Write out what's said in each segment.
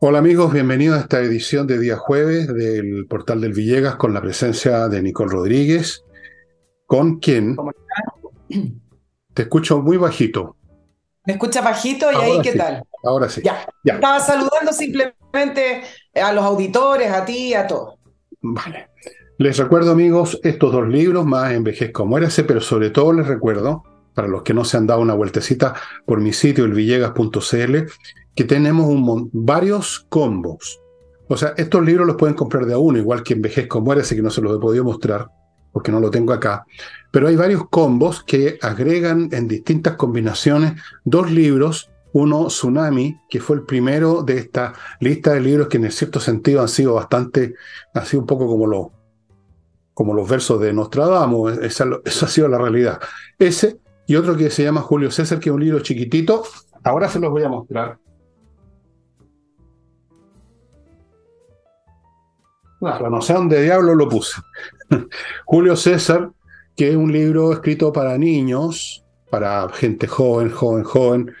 Hola amigos, bienvenidos a esta edición de día jueves del Portal del Villegas con la presencia de Nicole Rodríguez, con quien te escucho muy bajito. ¿Me escucha bajito y ahí qué tal? Ahora sí. Ya. ya. Estaba saludando simplemente a los auditores, a ti, a todos. Vale. Les recuerdo amigos estos dos libros, más Envejezco Muérase, pero sobre todo les recuerdo, para los que no se han dado una vueltecita por mi sitio, elvillegas.cl, que tenemos un, varios combos. O sea, estos libros los pueden comprar de a uno, igual que Envejezco Muérase, que no se los he podido mostrar, porque no lo tengo acá. Pero hay varios combos que agregan en distintas combinaciones dos libros. Uno, Tsunami, que fue el primero de esta lista de libros que en cierto sentido han sido bastante, ha sido un poco como, lo, como los versos de Nostradamus, esa, esa ha sido la realidad. Ese y otro que se llama Julio César, que es un libro chiquitito. Ahora se los voy a mostrar. No sé dónde diablo lo puse. Julio César, que es un libro escrito para niños, para gente joven, joven, joven,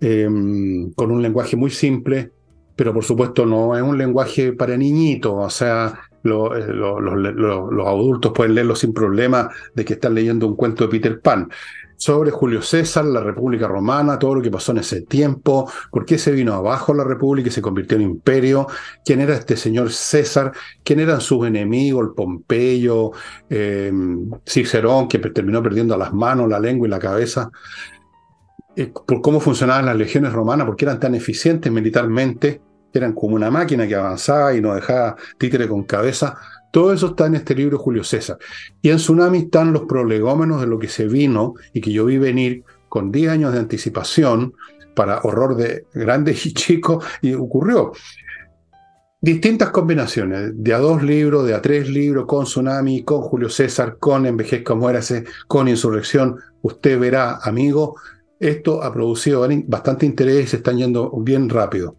em, con un lenguaje muy simple, pero por supuesto no es un lenguaje para niñitos, o sea, eh, los adultos pueden leerlo sin problema de que están leyendo un cuento de Peter Pan sobre Julio César, la República Romana, todo lo que pasó en ese tiempo, por qué se vino abajo la República y se convirtió en imperio, quién era este señor César, quién eran sus enemigos, el Pompeyo, em, Cicerón, que terminó perdiendo las manos, la lengua y la cabeza, eh, por cómo funcionaban las legiones romanas, por qué eran tan eficientes militarmente, eran como una máquina que avanzaba y no dejaba títere con cabeza. Todo eso está en este libro Julio César. Y en Tsunami están los prolegómenos de lo que se vino y que yo vi venir con 10 años de anticipación para horror de grandes y chicos y ocurrió. Distintas combinaciones, de a dos libros, de a tres libros, con Tsunami, con Julio César, con Envejezca Muérase, con Insurrección. Usted verá, amigo, esto ha producido bastante interés y se están yendo bien rápido.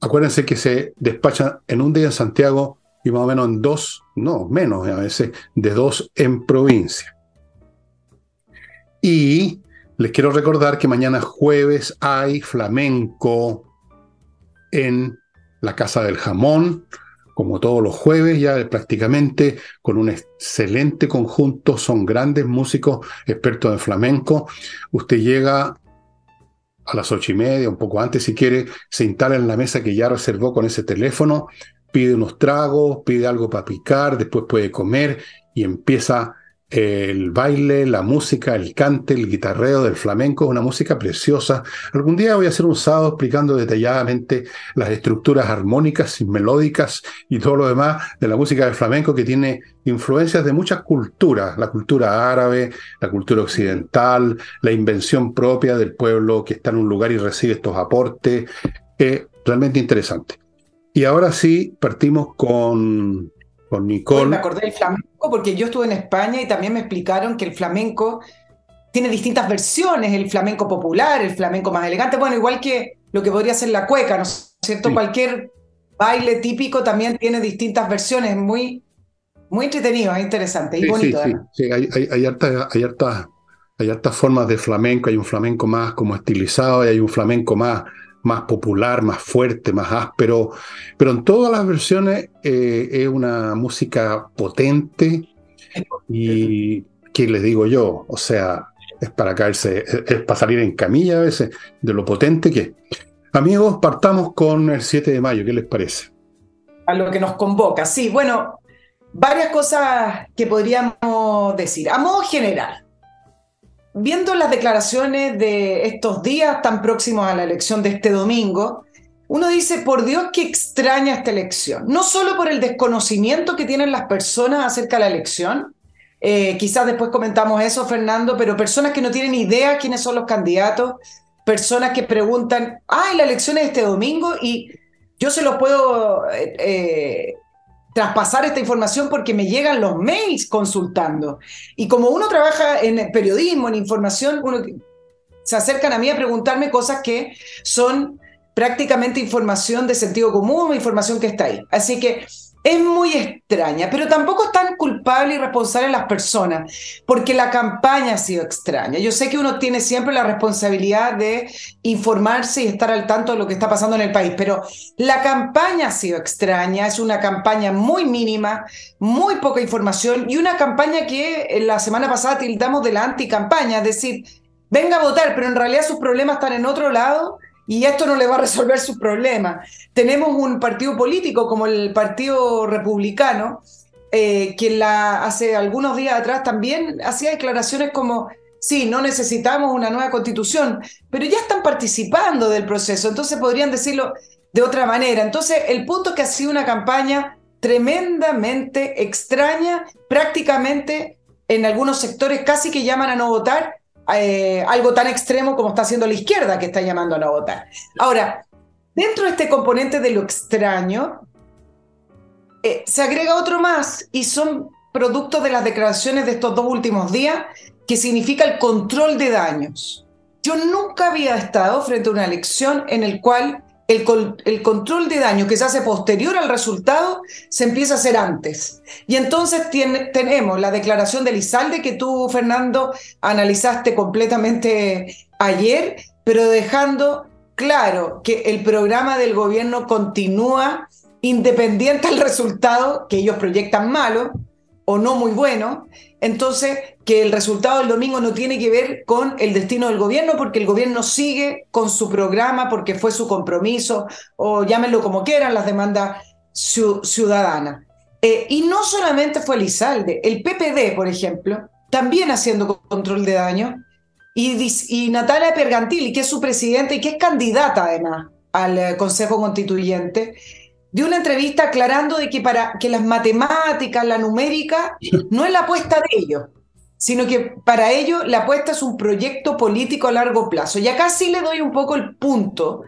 Acuérdense que se despachan en un día en Santiago y más o menos en dos, no, menos a veces, de dos en provincia. Y les quiero recordar que mañana jueves hay flamenco en la Casa del Jamón, como todos los jueves, ya prácticamente con un excelente conjunto, son grandes músicos expertos en flamenco. Usted llega a las ocho y media, un poco antes si quiere, se instala en la mesa que ya reservó con ese teléfono, pide unos tragos, pide algo para picar, después puede comer y empieza el baile, la música, el cante, el guitarreo del flamenco, una música preciosa. Algún día voy a hacer un sábado explicando detalladamente las estructuras armónicas y melódicas y todo lo demás de la música del flamenco que tiene influencias de muchas culturas, la cultura árabe, la cultura occidental, la invención propia del pueblo que está en un lugar y recibe estos aportes. Es realmente interesante. Y ahora sí, partimos con, con Nicole. me acordé del flamenco porque yo estuve en España y también me explicaron que el flamenco tiene distintas versiones, el flamenco popular, el flamenco más elegante, bueno, igual que lo que podría ser la cueca, ¿no es cierto? Cualquier baile típico también tiene distintas versiones, muy, muy entretenido, es interesante y bonito. Sí, sí, hay, hay, hay, hay, hay hartas formas de flamenco, hay un flamenco más como estilizado y hay un flamenco más más popular, más fuerte, más áspero, pero en todas las versiones eh, es una música potente y, ¿qué les digo yo? O sea, es para caerse, es, para salir en camilla a veces de lo potente que es. Amigos, partamos con el 7 de mayo, ¿qué les parece? A lo que nos convoca, sí, bueno, varias cosas que podríamos decir. A modo general, viendo las declaraciones de estos días tan próximos a la elección de este domingo, uno dice, por Dios, que extraña esta elección. No solo por el desconocimiento que tienen las personas acerca de la elección, eh, quizás después comentamos eso, Fernando, pero personas que no tienen idea quiénes son los candidatos, personas que preguntan, ay, la elección es este domingo y yo se los puedo eh, eh, traspasar esta información porque me llegan los mails consultando. Y como uno trabaja en periodismo, en información, uno se acercan a mí a preguntarme cosas que son prácticamente información de sentido común, información que está ahí. Así que es muy extraña, pero tampoco es tan culpable y responsable las personas, porque la campaña ha sido extraña. Yo sé que uno tiene siempre la responsabilidad de informarse y estar al tanto de lo que está pasando en el país, pero la campaña ha sido extraña, es una campaña muy mínima, muy poca información y una campaña que la semana pasada tildamos de la anticampaña, es decir, venga a votar, pero en realidad sus problemas están en otro lado y esto no le va a resolver sus problemas. Tenemos un partido político como el Partido Republicano, eh, la, hace algunos días atrás también hacía declaraciones como, sí, no necesitamos una nueva constitución, pero ya están participando del proceso, entonces podrían decirlo de otra manera. Entonces, el punto es que ha sido una campaña tremendamente extraña, prácticamente en algunos sectores casi que llaman a no votar, eh, algo tan extremo como está haciendo la izquierda que está llamando a no votar. Ahora, dentro de este componente de lo extraño, eh, se agrega otro más y son productos de las declaraciones de estos dos últimos días, que significa el control de daños. Yo nunca había estado frente a una elección en el cual el, control de daño que se hace posterior al resultado se empieza a hacer antes. Y entonces tenemos la declaración de Lizalde que tú, Fernando, analizaste completamente ayer, pero dejando claro que el programa del gobierno continúa independiente del resultado que ellos proyectan malo o no muy bueno, entonces que el resultado del domingo no tiene que ver con el destino del gobierno, porque el gobierno sigue con su programa, porque fue su compromiso, o llámenlo como quieran, las demandas ciudadanas. Eh, y no solamente fue Lizalde, el PPD, por ejemplo, también haciendo control de daño, y, y Natalia Pergantili, que es su presidenta y que es candidata además al eh, Consejo Constituyente, de una entrevista aclarando de que para que las matemáticas, la numérica, no es la apuesta de ellos, sino que para ellos la apuesta es un proyecto político a largo plazo. Y acá sí le doy un poco el punto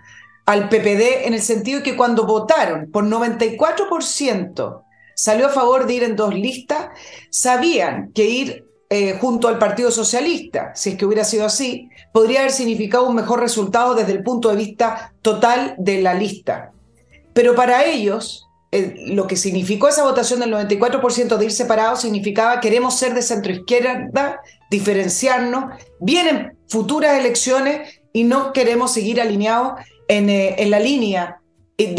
al PPD en el sentido de que cuando votaron por 94% salió a favor de ir en dos listas, sabían que ir eh, junto al Partido Socialista, si es que hubiera sido así, podría haber significado un mejor resultado desde el punto de vista total de la lista. Pero para ellos, lo que significó esa votación del 94% de ir separados significaba queremos ser de centro izquierda, diferenciarnos, vienen futuras elecciones y no queremos seguir alineados en, eh, la línea eh,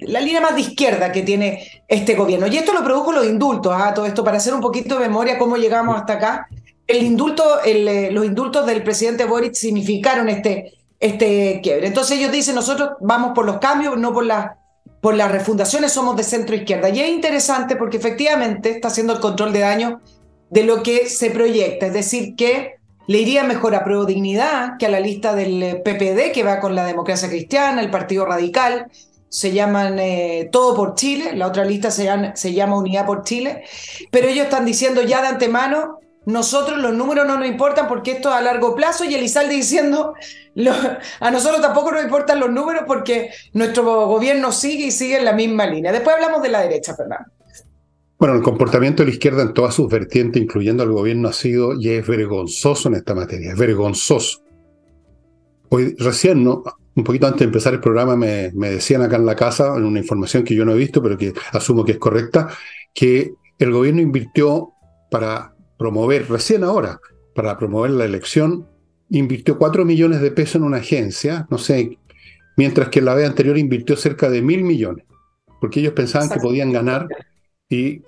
la línea más de izquierda que tiene este gobierno. Y esto lo produjo los indultos, ¿ah? todo esto para hacer un poquito de memoria cómo llegamos hasta acá. El indulto, eh, los indultos del presidente Boric significaron este, este quiebre. Entonces ellos dicen, nosotros vamos por los cambios, no por, la, por las refundaciones, somos de centro izquierda. Y es interesante porque efectivamente está haciendo el control de daño de lo que se proyecta, es decir, que le iría mejor a Pro Dignidad que a la lista del PPD, que va con la democracia cristiana, el Partido Radical, se llaman eh, Todo por Chile, la otra lista se llama, se llama Unidad por Chile, pero ellos están diciendo ya de antemano nosotros los números no nos importan porque esto es a largo plazo y Elizalde diciendo, a nosotros tampoco nos importan los números porque nuestro gobierno sigue y sigue en la misma línea. Después hablamos de la derecha, Fernando. Bueno, el comportamiento de la izquierda en todas sus vertientes, incluyendo el gobierno, ha sido y es vergonzoso en esta materia, es vergonzoso. Hoy, recién, ¿no? un poquito antes de empezar el programa, me decían acá en la casa, en una información que yo no he visto, pero que asumo que es correcta, que el gobierno invirtió para promover, recién ahora, para promover la elección, invirtió 4 millones de pesos en una agencia, no sé, mientras que la vez anterior invirtió cerca de mil millones, porque ellos pensaban que podían ganar y,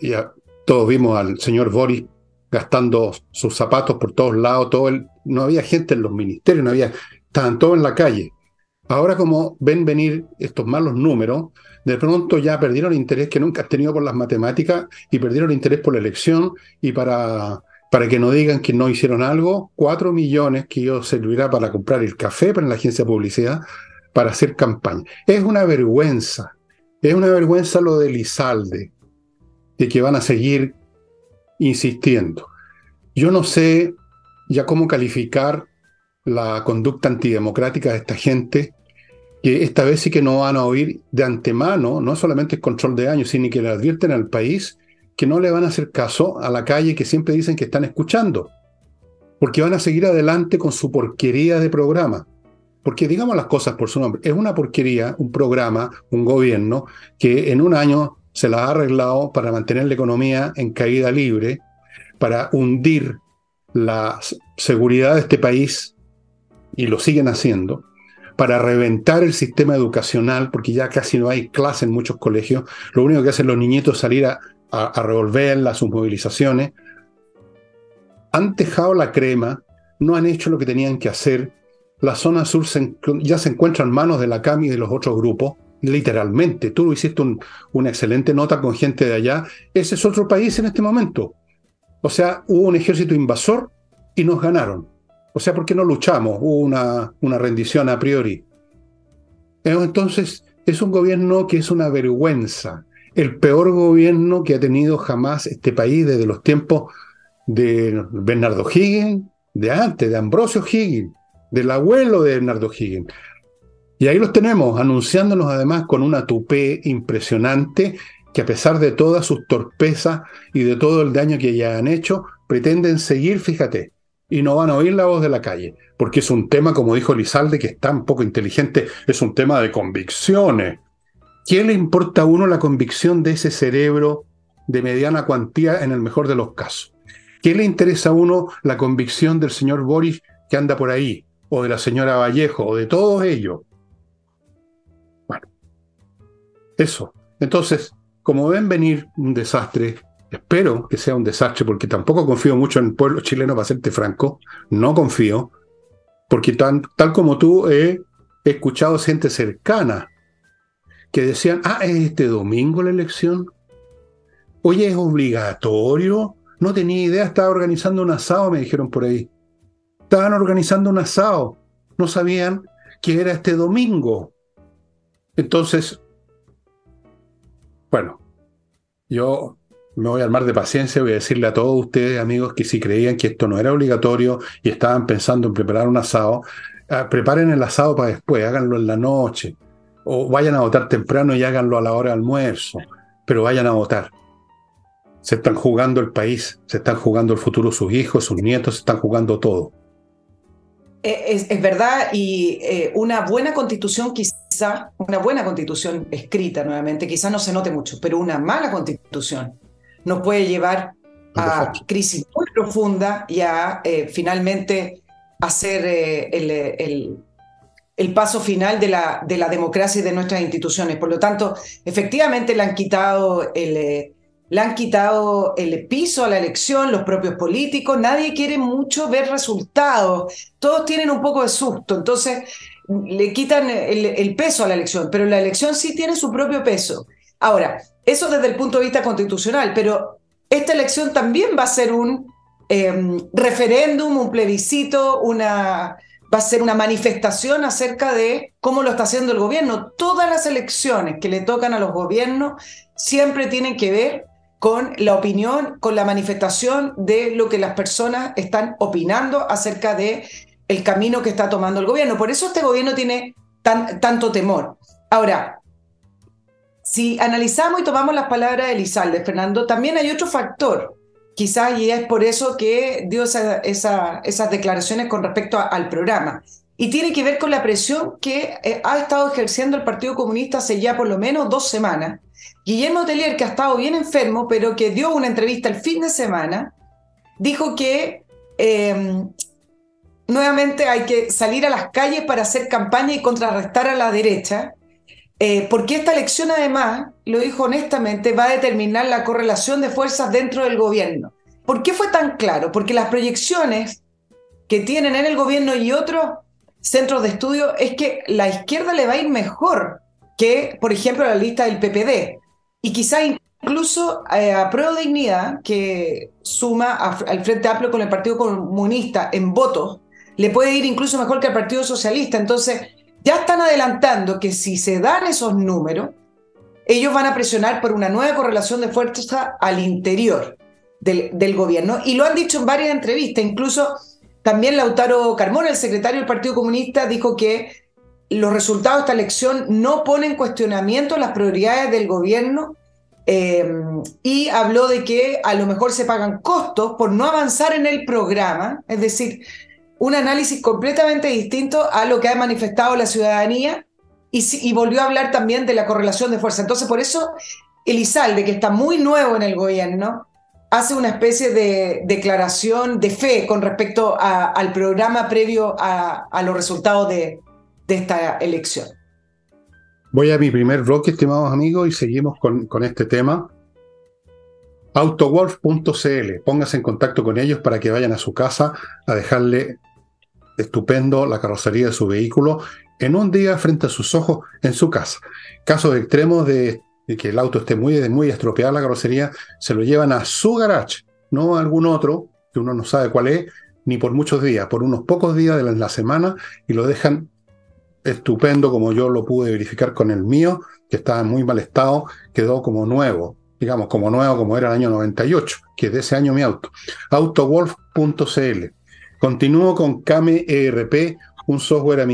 todos vimos al señor Boris gastando sus zapatos por todos lados, todo el, no había gente en los ministerios, no había, estaban todos en la calle. Ahora como ven venir estos malos números, de pronto ya perdieron el interés que nunca han tenido por las matemáticas y perdieron el interés por la elección y para, para que no digan que no hicieron algo, cuatro millones que yo servirá para comprar el café para la agencia de publicidad para hacer campaña. Es una vergüenza, es una vergüenza lo de Lizalde, de que van a seguir insistiendo. Yo no sé ya cómo calificar la conducta antidemocrática de esta gente que esta vez sí que no van a oír de antemano, no solamente el control de daños, sino que le advierten al país que no le van a hacer caso a la calle que siempre dicen que están escuchando, porque van a seguir adelante con su porquería de programa. Porque digamos las cosas por su nombre, es una porquería, un programa, un gobierno que en un año se las ha arreglado para mantener la economía en caída libre, para hundir la seguridad de este país, y lo siguen haciendo, para reventar el sistema educacional, porque ya casi no hay clase en muchos colegios, lo único que hacen los niñitos es salir a, a, revolver las sus movilizaciones, han dejado la crema, no han hecho lo que tenían que hacer, la zona sur ya se encuentra en manos de la CAMI y de los otros grupos, literalmente. Tú hiciste una excelente nota con gente de allá. Ese es otro país en este momento. O sea, hubo un ejército invasor y nos ganaron. O sea, ¿por qué no luchamos? Hubo una, una rendición a priori. Entonces, es un gobierno que es una vergüenza. El peor gobierno que ha tenido jamás este país desde los tiempos de Bernardo Higgins, de antes, de Ambrosio Higgins, del abuelo de Bernardo Higgins. Y ahí los tenemos, anunciándonos además con una tupé impresionante que a pesar de todas sus torpezas y de todo el daño que ya han hecho, pretenden seguir, fíjate, y no van a oír la voz de la calle, porque es un tema, como dijo Lizalde, que es tan poco inteligente, es un tema de convicciones. ¿Qué le importa a uno la convicción de ese cerebro de mediana cuantía en el mejor de los casos? ¿Qué le interesa a uno la convicción del señor Boris que anda por ahí? O de la señora Vallejo, o de todos ellos. Bueno, eso. Entonces, como ven venir un desastre, espero que sea un desastre, porque tampoco confío mucho en el pueblo chileno, para serte franco, no confío, porque tal como tú he escuchado gente cercana que decían, ah, es este domingo la elección. Oye, es obligatorio. No tenía idea, estaba organizando un asado, me dijeron por ahí. Estaban organizando un asado. No sabían que era este domingo. Entonces, bueno, yo me voy a armar de paciencia, voy a decirle a todos ustedes, amigos, que si creían que esto no era obligatorio y estaban pensando en preparar un asado, ah, preparen el asado para después, háganlo en la noche, o vayan a votar temprano y háganlo a la hora de almuerzo, pero vayan a votar. Se están jugando el país, se están jugando el futuro sus hijos, sus nietos, se están jugando todo. Eh, es, verdad, y eh, una buena constitución quizá, una buena constitución escrita nuevamente, quizá no se note mucho, pero una mala constitución nos puede llevar a crisis muy profunda y a eh, finalmente hacer el, el, el, paso final de la, de la democracia y de nuestras instituciones. Por lo tanto, efectivamente le han quitado el le han quitado el piso a la elección, los propios políticos, nadie quiere mucho ver resultados, todos tienen un poco de susto, entonces le quitan el, peso a la elección, pero la elección sí tiene su propio peso. Ahora, eso desde el punto de vista constitucional, pero esta elección también va a ser un em, referéndum, un plebiscito, una, va a ser una manifestación acerca de cómo lo está haciendo el gobierno. Todas las elecciones que le tocan a los gobiernos siempre tienen que ver con la opinión, con la manifestación de lo que las personas están opinando acerca de el camino que está tomando el gobierno. Por eso este gobierno tiene tanto temor. Ahora, si analizamos y tomamos las palabras de Elizalde, Fernando, también hay otro factor, quizás y es por eso que dio esas declaraciones con respecto al programa, y tiene que ver con la presión que eh, ha estado ejerciendo el Partido Comunista hace ya por lo menos dos semanas. Guillermo Telier, que ha estado bien enfermo, pero que dio una entrevista el fin de semana, dijo que em, nuevamente hay que salir a las calles para hacer campaña y contrarrestar a la derecha, eh, porque esta elección además, lo dijo honestamente, va a determinar la correlación de fuerzas dentro del gobierno. ¿Por qué fue tan claro? Porque las proyecciones que tienen en el gobierno y otros centros de estudio es que la izquierda le va a ir mejor que, por ejemplo, la lista del PPD. Y quizá incluso eh, a Prueba de Dignidad, que suma al Frente Amplio con el Partido Comunista en votos, le puede ir incluso mejor que al Partido Socialista. Entonces, ya están adelantando que si se dan esos números, ellos van a presionar por una nueva correlación de fuerza al interior del, del, gobierno. Y lo han dicho en varias entrevistas. Incluso también Lautaro Carmona, el secretario del Partido Comunista, dijo que los resultados de esta elección no ponen en cuestionamiento las prioridades del gobierno eh, y habló de que a lo mejor se pagan costos por no avanzar en el programa, es decir, un análisis completamente distinto a lo que ha manifestado la ciudadanía y, volvió a hablar también de la correlación de fuerza. Entonces, por eso Elizalde, que está muy nuevo en el gobierno, hace una especie de declaración de fe con respecto al programa previo a, los resultados de, esta elección. Voy a mi primer bloque, estimados amigos, y seguimos con, con este tema. Autowolf.cl, póngase en contacto con ellos para que vayan a su casa a dejarle estupendo la carrocería de su vehículo en un día frente a sus ojos en su casa. Casos extremos de, que el auto esté muy, muy estropeada la carrocería, se lo llevan a su garage, no a algún otro, que uno no sabe cuál es, ni por muchos días, por unos pocos días de la, semana, y lo dejan estupendo, como yo lo pude verificar con el mío, que estaba en muy mal estado, quedó como nuevo, digamos, como nuevo, como era el año 98, que es de ese año mi auto. Autowolf.cl. Continúo con Kame ERP, un software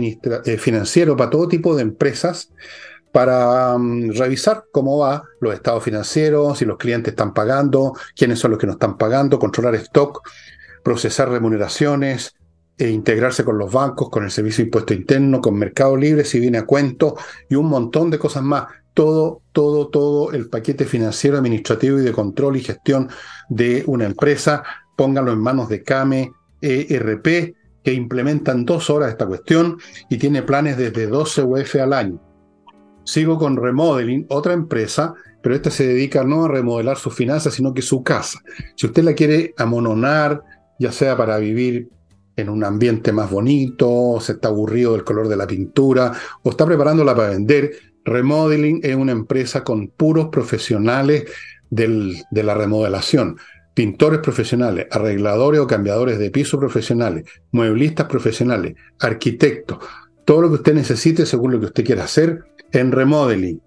eh, financiero para todo tipo de empresas para mm, revisar cómo va los estados financieros, si los clientes están pagando, quiénes son los que no están pagando, controlar stock, procesar remuneraciones, e integrarse con los bancos, con el servicio de impuesto interno, con Mercado Libre, si viene a cuento, y un montón de cosas más. Todo, todo, todo el paquete financiero, administrativo y de control y gestión de una empresa, pónganlo en manos de CAME, ERP, que implementan dos horas esta cuestión y tiene planes desde 12 UF al año. Sigo con Remodeling, otra empresa, pero esta se dedica no a remodelar sus finanzas, sino que su casa. Si usted la quiere amononar, ya sea para vivir en un ambiente más bonito, se está aburrido del color de la pintura, o está preparándola para vender, Remodeling es una empresa con puros profesionales de la remodelación pintores profesionales, arregladores o cambiadores de piso profesionales, mueblistas profesionales, arquitectos, todo lo que usted necesite según lo que usted quiera hacer en remodeling.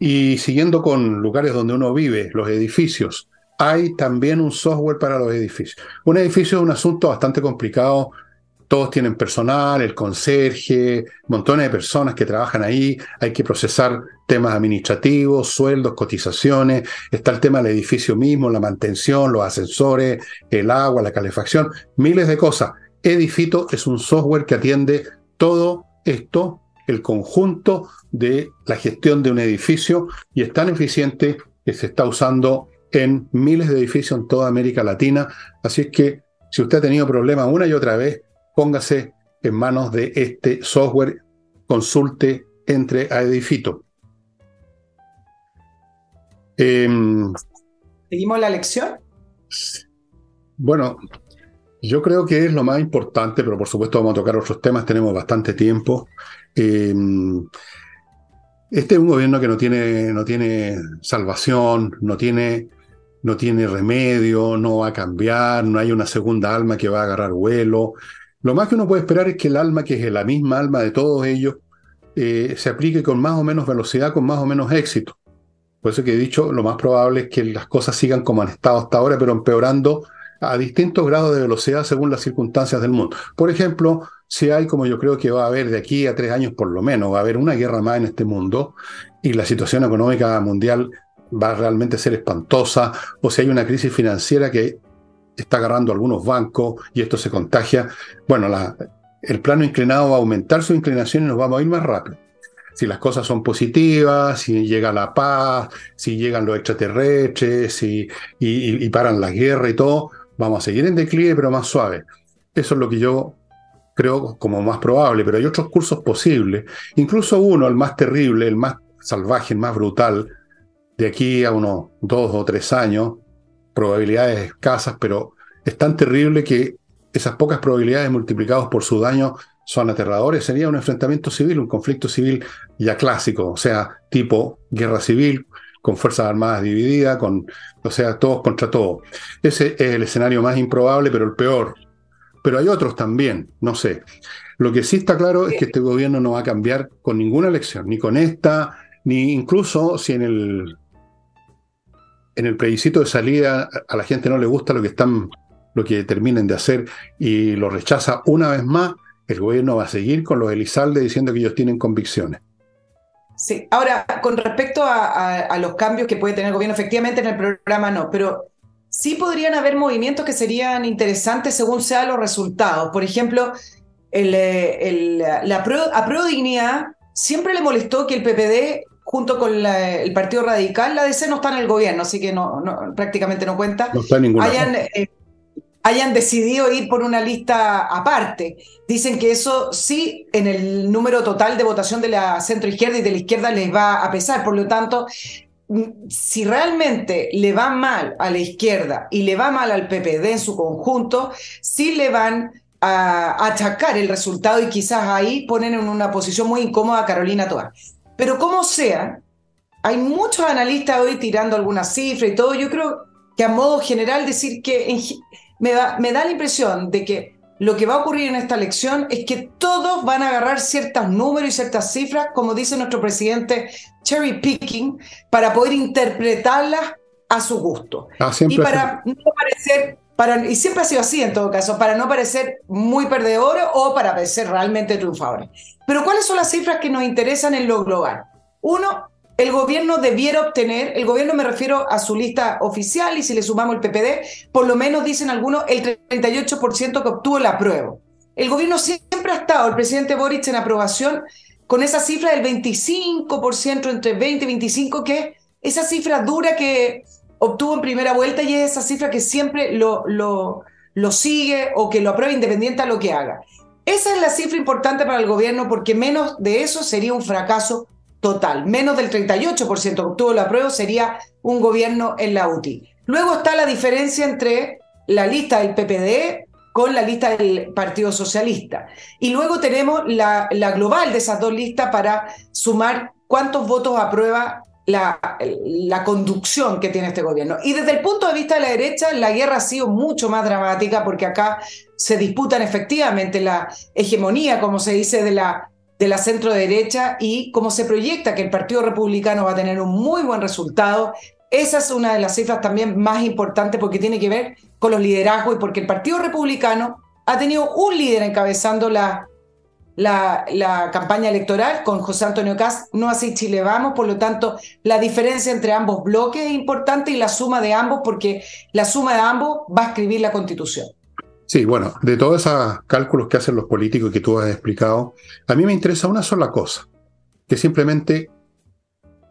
Y siguiendo con lugares donde uno vive, los edificios, hay también un software para los edificios. Un edificio es un asunto bastante complicado todos tienen personal, el conserje, montones de personas que trabajan ahí, hay que procesar temas administrativos, sueldos, cotizaciones, está el tema del edificio mismo, la mantención, los ascensores, el agua, la calefacción, miles de cosas. Edifito es un software que atiende todo esto, el conjunto de la gestión de un edificio y es tan eficiente que se está usando en miles de edificios en toda América Latina. Así es que si usted ha tenido problemas una y otra vez, póngase en manos de este software, consulte, entre a Edifito. Em, ¿Seguimos la lección? Bueno, yo creo que es lo más importante, pero por supuesto vamos a tocar otros temas, tenemos bastante tiempo. Em, este es un gobierno que no tiene, no tiene salvación, no tiene, no tiene remedio, no va a cambiar, no hay una segunda alma que va a agarrar vuelo. Lo más que uno puede esperar es que el alma, que es la misma alma de todos ellos, eh, se aplique con más o menos velocidad, con más o menos éxito. Por eso que he dicho, lo más probable es que las cosas sigan como han estado hasta ahora, pero empeorando a distintos grados de velocidad según las circunstancias del mundo. Por ejemplo, si hay, como yo creo que va a haber de aquí a tres años por lo menos, va a haber una guerra más en este mundo y la situación económica mundial va a realmente ser espantosa, o si hay una crisis financiera que está agarrando algunos bancos y esto se contagia, bueno, la, el plano inclinado va a aumentar su inclinación y nos vamos a ir más rápido. Si las cosas son positivas, si llega la paz, si llegan los extraterrestres, y, paran la guerra y todo, vamos a seguir en declive, pero más suave. Eso es lo que yo creo como más probable, pero hay otros cursos posibles. Incluso uno, el más terrible, el más salvaje, el más brutal, de aquí a unos dos o tres años, probabilidades escasas, pero es tan terrible que esas pocas probabilidades multiplicadas por su daño son aterradores. Sería un enfrentamiento civil, un conflicto civil ya clásico, o sea, tipo guerra civil, con fuerzas armadas divididas, con, o sea, todos contra todos. Ese es el escenario más improbable, pero el peor. Pero hay otros también, no sé. Lo que sí está claro es que este gobierno no va a cambiar con ninguna elección, ni con esta, ni incluso si en el en el plebiscito de salida a la gente no le gusta lo que están, lo que terminen de hacer y lo rechaza una vez más, el gobierno va a seguir con los Elizalde diciendo que ellos tienen convicciones. Sí, ahora, con respecto a, los cambios que puede tener el gobierno, efectivamente en el programa no, pero sí podrían haber movimientos que serían interesantes según sean los resultados. Por ejemplo, el, eh, la, a Pro Dignidad siempre le molestó que el PPD junto con el Partido Radical, la DC no está en el gobierno, así que no, prácticamente no cuenta, no está ninguna hayan, eh, hayan decidido ir por una lista aparte. Dicen que eso sí, en el número total de votación de la centro izquierda y de la izquierda les va a pesar. Por lo tanto, mm, si realmente le va mal a la izquierda y le va mal al PPD en su conjunto, sí le van a achacar el resultado y quizás ahí ponen en una posición muy incómoda a Carolina Toa. Pero como sea, hay muchos analistas hoy tirando algunas cifras y todo. Yo creo que a modo general decir que me da, me da la impresión de que lo que va a ocurrir en esta elección es que todos van a agarrar ciertos números y ciertas cifras, como dice nuestro presidente, cherry picking, para poder interpretarlas a su gusto. Ah, y para no parecer, para, y siempre ha sido así en todo caso, para no parecer muy perdedores o para parecer realmente triunfadores. Pero ¿cuáles son las cifras que nos interesan en lo global? Uno, el gobierno debiera obtener, el gobierno me refiero a su lista oficial y si le sumamos el PPD, por lo menos dicen algunos el 38% que obtuvo la aprueba. El gobierno siempre ha estado, el presidente Boric, en aprobación con esa cifra del 25%, entre 20 y 25, que es esa cifra dura que obtuvo en primera vuelta y es esa cifra que siempre lo, lo, lo sigue o que lo aprueba independiente a lo que haga. Esa es la cifra importante para el gobierno porque menos de eso sería un fracaso total. Menos del 38% que obtuvo la prueba sería un gobierno en la UTI. Luego está la diferencia entre la lista del PPD con la lista del Partido Socialista. Y luego tenemos la, la global de esas dos listas para sumar cuántos votos aprueba la, la, conducción que tiene este gobierno. Y desde el punto de vista de la derecha, la guerra ha sido mucho más dramática porque acá se disputan efectivamente la hegemonía, como se dice, de la de la centro derecha y cómo se proyecta que el Partido Republicano va a tener un muy buen resultado. Esa es una de las cifras también más importantes porque tiene que ver con los liderazgos y porque el Partido Republicano ha tenido un líder encabezando la, la, la campaña electoral con José Antonio Cast, no así Chile Vamos, por lo tanto la diferencia entre ambos bloques es importante y la suma de ambos porque la suma de ambos va a escribir la constitución. Sí, bueno, de todos esos cálculos que hacen los políticos que tú has explicado, a mí me interesa una sola cosa, que simplemente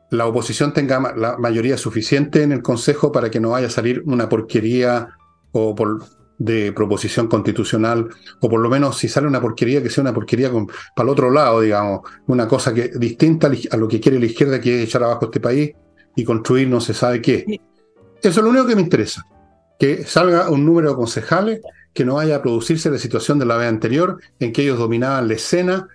la oposición tenga la mayoría suficiente en el Consejo para que no vaya a salir una porquería o por, de proposición constitucional, o por lo menos si sale una porquería, que sea una porquería con, para el otro lado, digamos, una cosa que distinta a lo que quiere la izquierda, que es echar abajo este país y construir no se sabe qué. Eso es lo único que me interesa, que salga un número de concejales que no vaya a producirse la situación de la vez anterior en que ellos dominaban la escena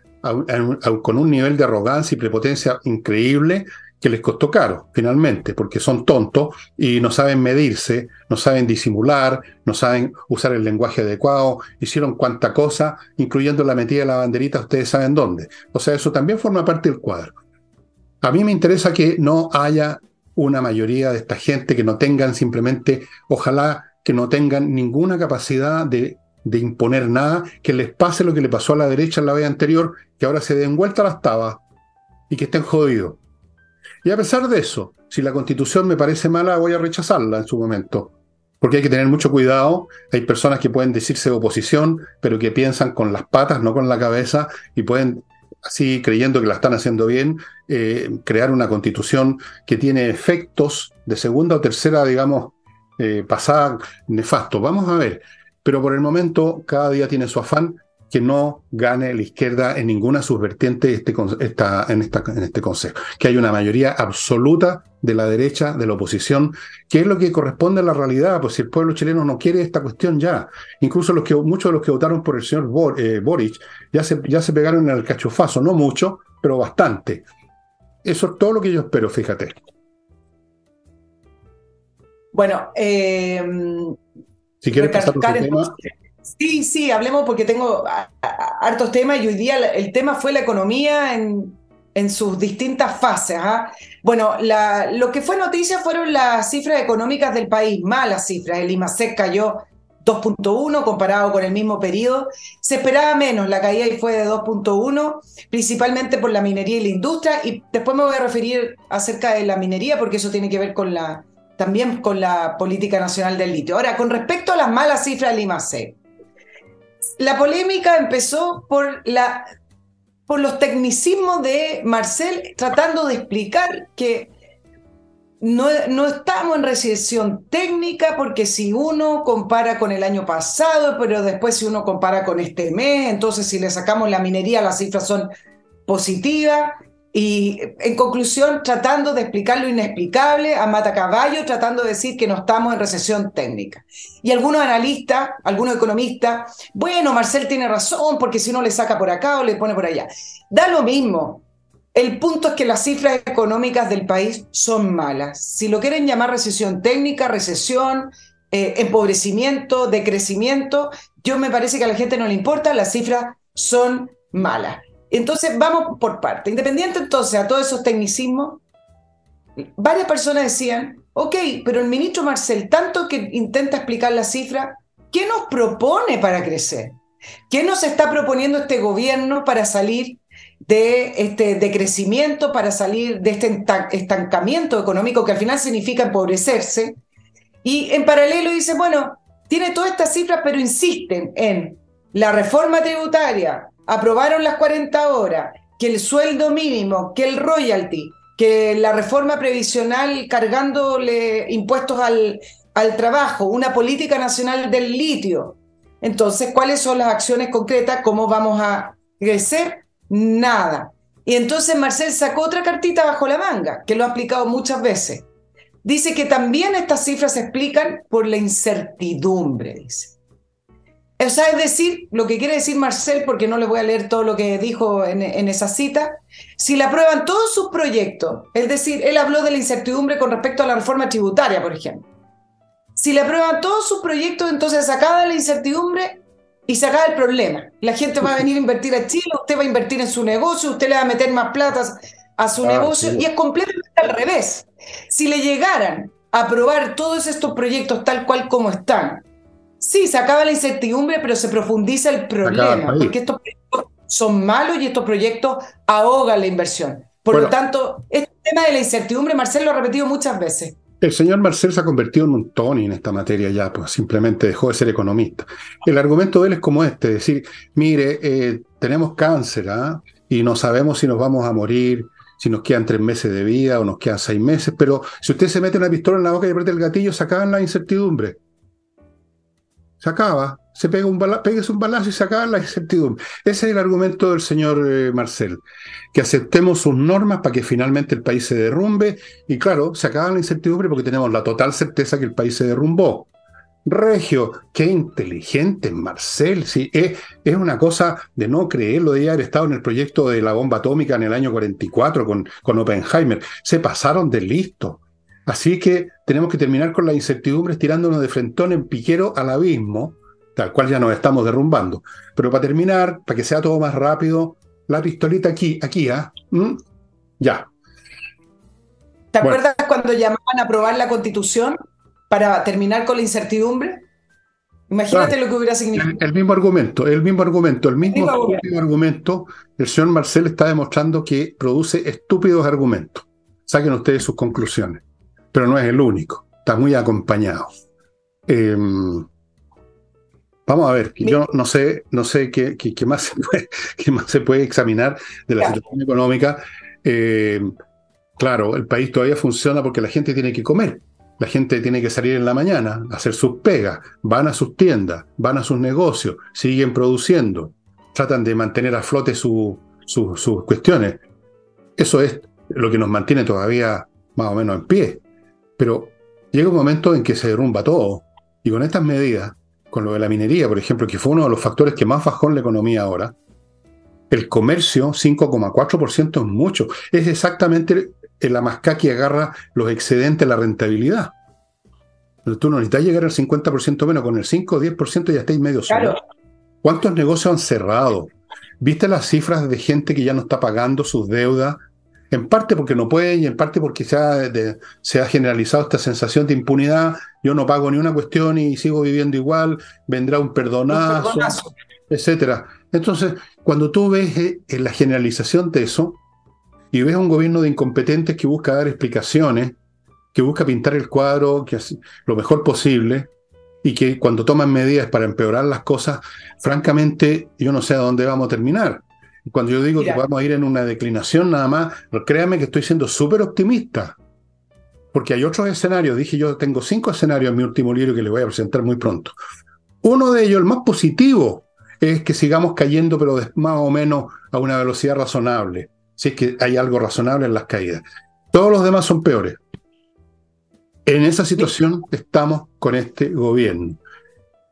con un nivel de arrogancia y prepotencia increíble que les costó caro, finalmente, porque son tontos y no saben medirse, no saben disimular, no saben usar el lenguaje adecuado, hicieron cuanta cosa, incluyendo la metida de la banderita, ustedes saben dónde. O sea, eso también forma parte del cuadro. A mí me interesa que no haya una mayoría de esta gente que no tengan simplemente, ojalá que no tengan ninguna capacidad de, imponer nada, que les pase lo que le pasó a la derecha en la vez anterior, que ahora se den vuelta las tabas y que estén jodidos. Y a pesar de eso, si la constitución me parece mala, voy a rechazarla en su momento. Porque hay que tener mucho cuidado. Hay personas que pueden decirse de oposición, pero que piensan con las patas, no con la cabeza, y pueden, así creyendo que la están haciendo bien, eh, crear una constitución que tiene efectos de segunda o tercera, digamos, eh, nefasto. Vamos a ver. Pero por el momento, cada día tiene su afán que no gane la izquierda en ninguna subvertiente este, esta, en, esta, en este Consejo. Que hay una mayoría absoluta de la derecha, de la oposición, que es lo que corresponde a la realidad, pues si el pueblo chileno no quiere esta cuestión ya. Incluso los que, muchos de los que votaron por el señor eh, Boric ya se, ya se pegaron en el cachofazo, no mucho, pero bastante. Eso es todo lo que yo espero, fíjate. Bueno, eh, si quieres pasar tema. Sí, sí, hablemos porque tengo hartos temas y hoy día el tema fue la economía en, en sus distintas fases. ¿ah? Bueno, lo que fue noticia fueron las cifras económicas del país, malas cifras. El IMASEC cayó 2.1 comparado con el mismo periodo. Se esperaba menos, la caída fue de 2.1, principalmente por la minería y la industria. Y después me voy a referir acerca de la minería porque eso tiene que ver con la, también con la política nacional del litio. Ahora, con respecto a las malas cifras del IMASEC, la polémica empezó por la por los tecnicismos de Marcel tratando de explicar que no, no, estamos en recesión técnica porque si uno compara con el año pasado, pero después si uno compara con este mes, entonces si le sacamos la minería las cifras son positivas. Y en conclusión, tratando de explicar lo inexplicable a Mata Caballo, tratando de decir que no estamos en recesión técnica. Y algunos analistas, algunos economistas, bueno, Marcel tiene razón, porque si uno le saca por acá o le pone por allá. Da lo mismo. El punto es que las cifras económicas del país son malas. Si lo quieren llamar recesión técnica, recesión, eh, empobrecimiento, decrecimiento, yo me parece que a la gente no le importa, las cifras son malas. Entonces, vamos por parte. Independiente entonces a todos esos tecnicismos, varias personas decían, ok, pero el ministro Marcel, tanto que intenta explicar la cifra, ¿qué nos propone para crecer? ¿Qué nos está proponiendo este gobierno para salir de este decrecimiento, para salir de este estancamiento económico que al final significa empobrecerse? Y en paralelo dice, bueno, tiene todas estas cifras, pero insisten en la reforma tributaria, aprobaron las 40 horas, que el sueldo mínimo, que el royalty, que la reforma previsional cargándole impuestos al, al trabajo, una política nacional del litio. Entonces, ¿cuáles son las acciones concretas? ¿Cómo vamos a crecer? Nada. Y entonces Marcel sacó otra cartita bajo la manga, que lo ha aplicado muchas veces. Dice que también estas cifras se explican por la incertidumbre, dice. O sea, es decir, lo que quiere decir Marcel, porque no le voy a leer todo lo que dijo en, esa cita, si le aprueban todos sus proyectos, es decir, él habló de la incertidumbre con respecto a la reforma tributaria, por ejemplo. Si le aprueban todos sus proyectos, entonces acaba la incertidumbre y se acaba el problema. La gente va a venir a invertir a Chile, usted va a invertir en su negocio, usted le va a meter más plata a su ah, negocio y es completamente al revés. Si le llegaran a aprobar todos estos proyectos tal cual como están, Sí, se acaba la incertidumbre, pero se profundiza el problema, porque estos proyectos son malos y estos proyectos ahogan la inversión. Por lo tanto, este tema de la incertidumbre, Marcel lo ha repetido muchas veces. El señor Marcel se ha convertido en un Tony en esta materia ya, pues simplemente dejó de ser economista. El argumento de él es como este, decir, mire, eh, tenemos cáncer ¿ah? y no sabemos si nos vamos a morir, si nos quedan tres meses de vida o nos quedan seis meses, pero si usted se mete una pistola en la boca y aprieta el gatillo, se acaban la incertidumbre se acaba, se pega un balazo, un balazo y se acaba la incertidumbre. Ese es el argumento del señor eh, Marcel, que aceptemos sus normas para que finalmente el país se derrumbe y claro, se acaba la incertidumbre porque tenemos la total certeza que el país se derrumbó. Regio, qué inteligente Marcel, sí, es, es una cosa de no creerlo, de haber estado en el proyecto de la bomba atómica en el año 44 con, con Oppenheimer, se pasaron de listo. Así que tenemos que terminar con la incertidumbre tirándonos de frentón en piquero al abismo, tal cual ya nos estamos derrumbando. Pero para terminar, para que sea todo más rápido, la pistolita aquí, aquí, ¿ah? ¿Mm? Ya. ¿Te acuerdas cuando llamaban a aprobar la constitución para terminar con la incertidumbre? Imagínate lo que hubiera significado. El, mismo argumento, el mismo argumento, el mismo, argumento. El señor Marcel está demostrando que produce estúpidos argumentos. Saquen ustedes sus conclusiones pero no es el único, está muy acompañado. Em, vamos a ver, yo no sé, no sé qué, qué, más, se puede, qué más se puede examinar de la situación económica. Em, claro, el país todavía funciona porque la gente tiene que comer. La gente tiene que salir en la mañana, hacer sus pegas, van a sus tiendas, van a sus negocios, siguen produciendo, tratan de mantener a flote sus cuestiones. Eso es lo que nos mantiene todavía más o menos en pie. Pero llega un momento en que se derrumba todo. Y con estas medidas, con lo de la minería, por ejemplo, que fue uno de los factores que más bajó en la economía ahora, el comercio, 5,4% es mucho. Es exactamente la masca que agarra los excedentes de la rentabilidad. Pero tú no necesitas llegar al 50% menos, con el 5 o 10% ya estáis medio solo. ¿Cuántos negocios han cerrado? ¿Viste las cifras de gente que ya no está pagando sus deudas en parte porque no pueden y en parte porque se ha, se ha, generalizado esta sensación de impunidad. Yo no pago ni una cuestión y sigo viviendo igual, vendrá un perdonazo, etcétera. Entonces, cuando tú ves eh, la generalización de eso y ves un gobierno de incompetentes que busca dar explicaciones, que busca pintar el cuadro que lo mejor posible y que cuando toman medidas para empeorar las cosas, francamente yo no sé a dónde vamos a terminar. Cuando yo digo que vamos a ir en una declinación nada más, créame que estoy siendo súper optimista. Porque hay otros escenarios. Dije yo tengo cinco escenarios en mi último libro que le voy a presentar muy pronto. Uno de ellos, el más positivo, es que sigamos cayendo, pero más o menos a una velocidad razonable. Si es que hay algo razonable en las caídas. Todos los demás son peores. En esa situación estamos con este gobierno.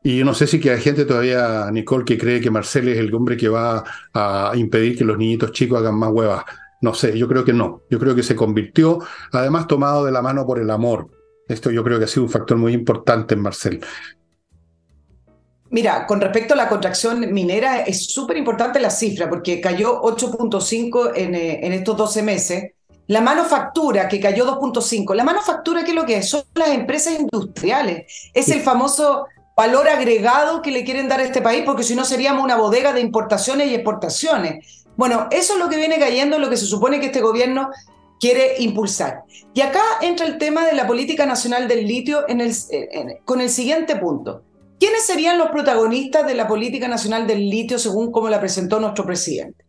Y yo no sé si que hay gente todavía, Nicole, que cree que Marcel es el hombre que va a impedir que los niñitos chicos hagan más huevas. No sé, yo creo que no. Yo creo que se convirtió, además tomado de la mano por el amor. Esto yo creo que ha sido un factor muy importante en Marcel. Mira, con respecto a la contracción minera, es súper importante la cifra, porque cayó 8.5 en, eh, en estos 12 meses. La manufactura, que cayó 2.5. La manufactura, ¿qué es lo que es? Son las empresas industriales. Es el famoso valor agregado que le quieren dar a este país, porque si no seríamos una bodega de importaciones y exportaciones. Bueno, eso es lo que viene cayendo, lo que se supone que este gobierno quiere impulsar. Y acá entra el tema de la política nacional del litio con el siguiente punto. ¿Quiénes serían los protagonistas de la política nacional del litio según como la presentó nuestro presidente?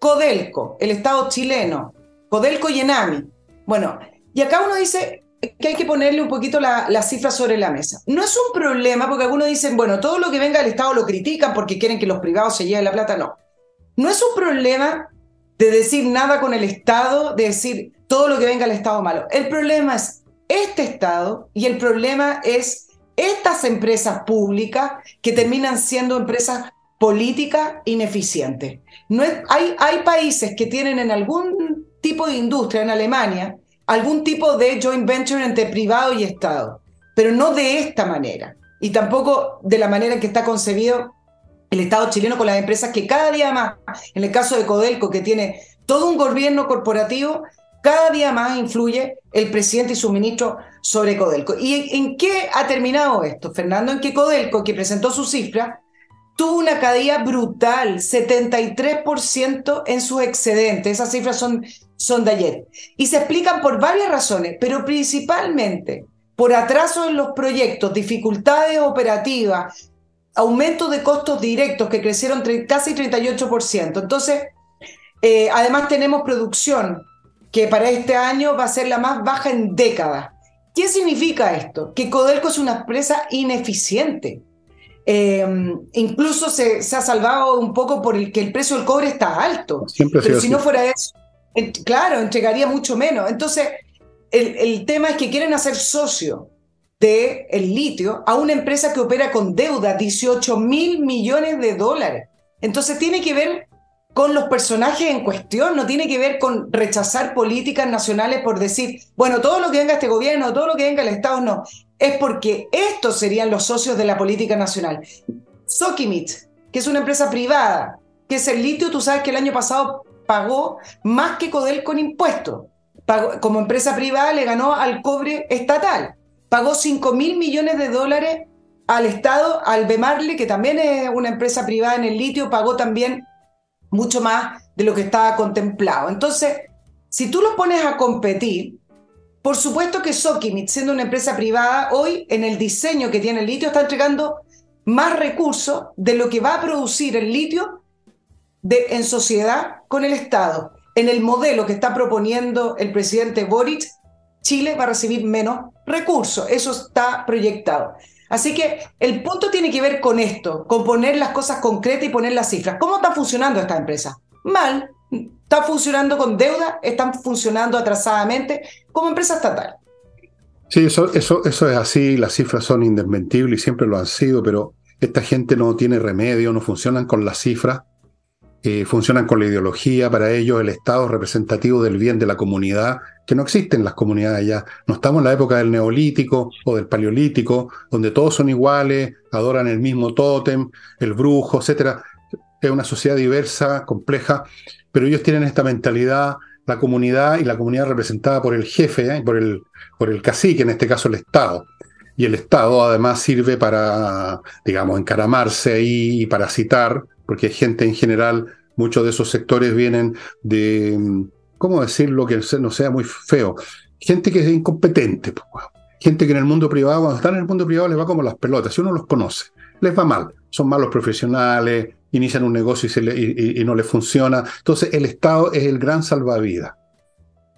Codelco, el Estado chileno, Codelco y Enami. Bueno, y acá uno dice, que hay que ponerle un poquito la, la, cifra sobre la mesa. No es un problema porque algunos dicen, bueno, todo lo que venga del Estado lo critican porque quieren que los privados se lleven la plata. No. No es un problema de decir nada con el Estado, de decir todo lo que venga del Estado malo. El problema es este Estado y el problema es estas empresas públicas que terminan siendo empresas políticas ineficientes. No hay, hay países que tienen en algún tipo de industria, en Alemania, algún tipo de joint venture entre privado y Estado, pero no de esta manera y tampoco de la manera en que está concebido el Estado chileno con las empresas que cada día más, en el caso de Codelco, que tiene todo un gobierno corporativo, cada día más influye el presidente y su ministro sobre Codelco. ¿Y en qué ha terminado esto, Fernando? En que Codelco, que presentó su cifra, tuvo una caída brutal, 73% en sus excedentes. Esas cifras son son de ayer. Y se explican por varias razones, pero principalmente por atraso en los proyectos, dificultades operativas, aumento de costos directos que crecieron casi 38%. Entonces, eh, además tenemos producción que para este año va a ser la más baja en décadas. ¿Qué significa esto? Que Codelco es una empresa ineficiente. Eh, incluso se, se, ha salvado un poco por el que el precio del cobre está alto. Siempre Pero si no fuera eso, Claro, entregaría mucho menos. Entonces, el, tema es que quieren hacer socio del el litio a una empresa que opera con deuda, 18 mil millones de dólares. Entonces tiene que ver con los personajes en cuestión, no tiene que ver con rechazar políticas nacionales por decir, bueno, todo lo que venga este gobierno, todo lo que venga el Estado, no. Es porque estos serían los socios de la política nacional. Sokimit, que es una empresa privada, que es el litio, tú sabes que el año pasado pagó más que Codel con impuestos. como empresa privada le ganó al cobre estatal. Pagó 5 mil millones de dólares al Estado, al Bemarle, que también es una empresa privada en el litio, pagó también mucho más de lo que estaba contemplado. Entonces, si tú los pones a competir, por supuesto que Sokimit, siendo una empresa privada, hoy en el diseño que tiene el litio está entregando más recursos de lo que va a producir el litio en sociedad con el Estado. En el modelo que está proponiendo el presidente Boric, Chile va a recibir menos recursos. Eso está proyectado. Así que el punto tiene que ver con esto, con poner las cosas concretas y poner las cifras. ¿Cómo está funcionando esta empresa? Mal. Está funcionando con deuda, están funcionando atrasadamente como empresa estatal. Sí, eso, eso, eso es así, las cifras son indesmentibles y siempre lo han sido, pero esta gente no tiene remedio, no funcionan con las cifras funcionan con la ideología, para ellos el Estado representativo del bien de la comunidad, que no existen las comunidades ya. No estamos en la época del neolítico o del paleolítico, donde todos son iguales, adoran el mismo tótem, el brujo, etc. Es una sociedad diversa, compleja, pero ellos tienen esta mentalidad, la comunidad y la comunidad representada por el jefe, ¿eh? por, el, por el cacique, en este caso el Estado. Y el Estado además sirve para, digamos, encaramarse y parasitar porque hay gente en general, muchos de esos sectores vienen de, ¿cómo decirlo que no sea muy feo? Gente que es incompetente, gente que en el mundo privado, cuando están en el mundo privado les va como las pelotas, si uno los conoce, les va mal, son malos profesionales, inician un negocio y, y no les funciona. Entonces el Estado es el gran salvavidas.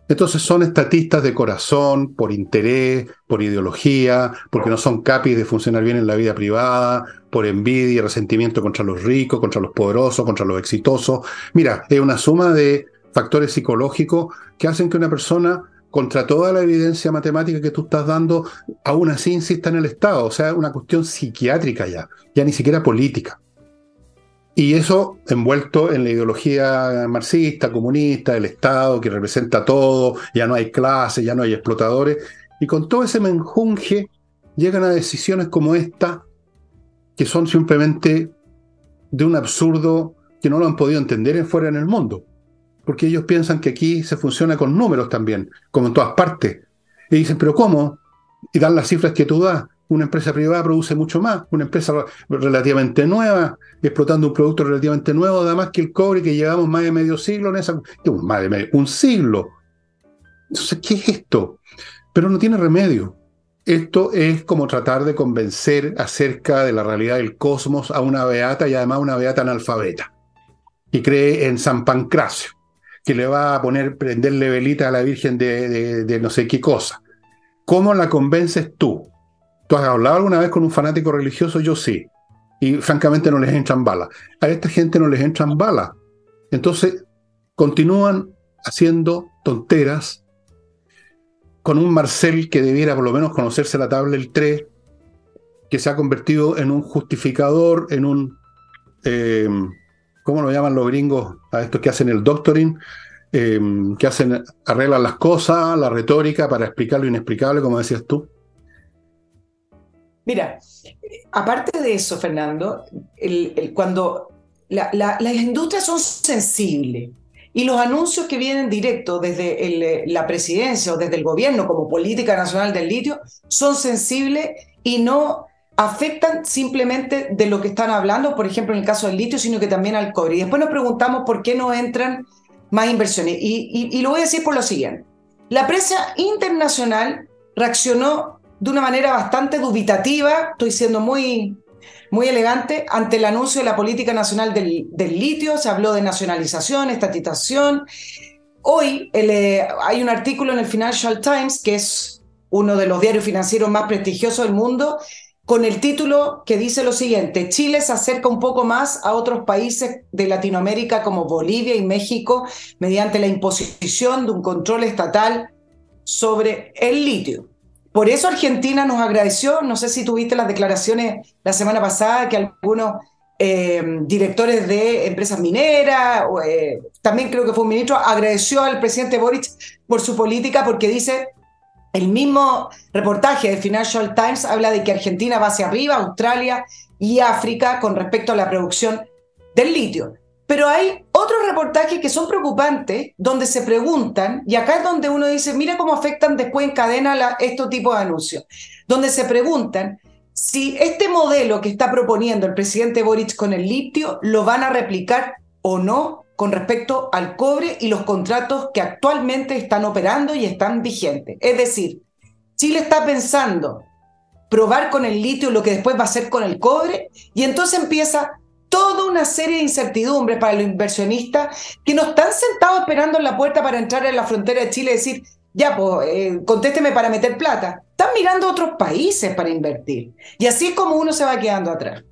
Entonces son estatistas de corazón, por interés, por ideología, porque no son capis de funcionar bien en la vida privada, por envidia y resentimiento contra los ricos, contra los poderosos, contra los exitosos. Mira, es una suma de factores psicológicos que hacen que una persona, contra toda la evidencia matemática que tú estás dando, aún así insista en el Estado. O sea, es una cuestión psiquiátrica ya, ya ni siquiera política. Y eso envuelto en la ideología marxista, comunista, el Estado que representa todo, ya no hay clases, ya no hay explotadores. Y con todo ese menjunje llegan a decisiones como esta, que son simplemente de un absurdo que no lo han podido entender en fuera en el mundo. Porque ellos piensan que aquí se funciona con números también, como en todas partes. Y dicen, pero ¿cómo? Y dan las cifras que tú das. Una empresa privada produce mucho más, una empresa relativamente nueva, explotando un producto relativamente nuevo, además que el cobre que llevamos más de medio siglo en esa, más de medio, un siglo. Entonces, ¿qué es esto? Pero no tiene remedio. Esto es como tratar de convencer acerca de la realidad del cosmos a una beata y además una beata analfabeta, y cree en San Pancracio, que le va a poner, prenderle velita a la Virgen de no sé qué cosa. ¿Cómo la convences tú? ¿Tú has hablado alguna vez con un fanático religioso? Yo sí. Y francamente no les entran balas. A esta gente no les entran balas. Entonces, continúan haciendo tonteras con un Marcel que debiera por lo menos conocerse la tabla del 3, que se ha convertido en un justificador, en un... Eh, ¿Cómo lo llaman los gringos a estos que hacen el doctoring? Eh, que hacen, arreglan las cosas, la retórica para explicar lo inexplicable, como decías tú. Mira, aparte de eso, Fernando, cuando las industrias son sensibles y los anuncios que vienen directos desde la presidencia o desde el gobierno como política nacional del litio son sensibles y no afectan simplemente de lo que están hablando, por ejemplo, en el caso del litio, sino que también al cobre. Y después nos preguntamos por qué no entran más inversiones. Y, y lo voy a decir por lo siguiente. La prensa internacional reaccionó de una manera bastante dubitativa, estoy siendo muy, muy elegante, ante el anuncio de la política nacional del, litio, se habló de nacionalización, estatización. Hoy eh, hay un artículo en el Financial Times, que es uno de los diarios financieros más prestigiosos del mundo, con el título que dice lo siguiente, Chile se acerca un poco más a otros países de Latinoamérica como Bolivia y México mediante la imposición de un control estatal sobre el litio. Por eso Argentina nos agradeció, no sé si tuviste las declaraciones la semana pasada que algunos eh, directores de empresas mineras, eh, también creo que fue un ministro, agradeció al presidente Boric por su política porque dice, el mismo reportaje de Financial Times habla de que Argentina va hacia arriba, Australia y África con respecto a la producción del litio. Pero hay otros reportajes que son preocupantes, donde se preguntan, y acá es donde uno dice, mira cómo afectan después en cadena estos tipos de anuncios, donde se preguntan si este modelo que está proponiendo el presidente Boric con el litio lo van a replicar o no con respecto al cobre y los contratos que actualmente están operando y están vigentes. Es decir, Chile está pensando probar con el litio lo que después va a hacer con el cobre y entonces empieza toda una serie de incertidumbres para los inversionistas que no están sentados esperando en la puerta para entrar en la frontera de Chile y decir, ya, pues, eh, contésteme para meter plata. Están mirando otros países para invertir. Y así es como uno se va quedando atrás.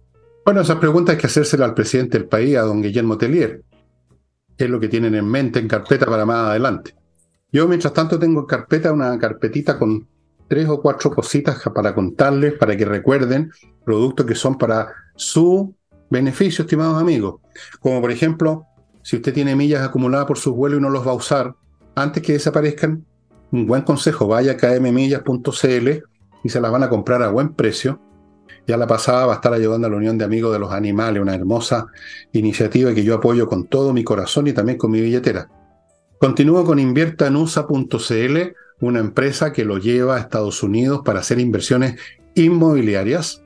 Bueno, esa pregunta hay que hacérsela al presidente del país, a don Guillermo Tellier. ¿Qué es lo que tienen en mente en carpeta para más adelante? Yo, mientras tanto, tengo en carpeta una carpetita con tres o cuatro cositas para contarles, para que recuerden productos que son para su beneficio, estimados amigos. Como por ejemplo, si usted tiene millas acumuladas por sus vuelos y no los va a usar, antes que desaparezcan, un buen consejo, vaya a kmmillas.cl y se las van a comprar a buen precio. Ya la pasada va a estar ayudando a la Unión de Amigos de los Animales, una hermosa iniciativa que yo apoyo con todo mi corazón y también con mi billetera. Continúo con inviertanusa.cl, una empresa que lo lleva a Estados Unidos para hacer inversiones inmobiliarias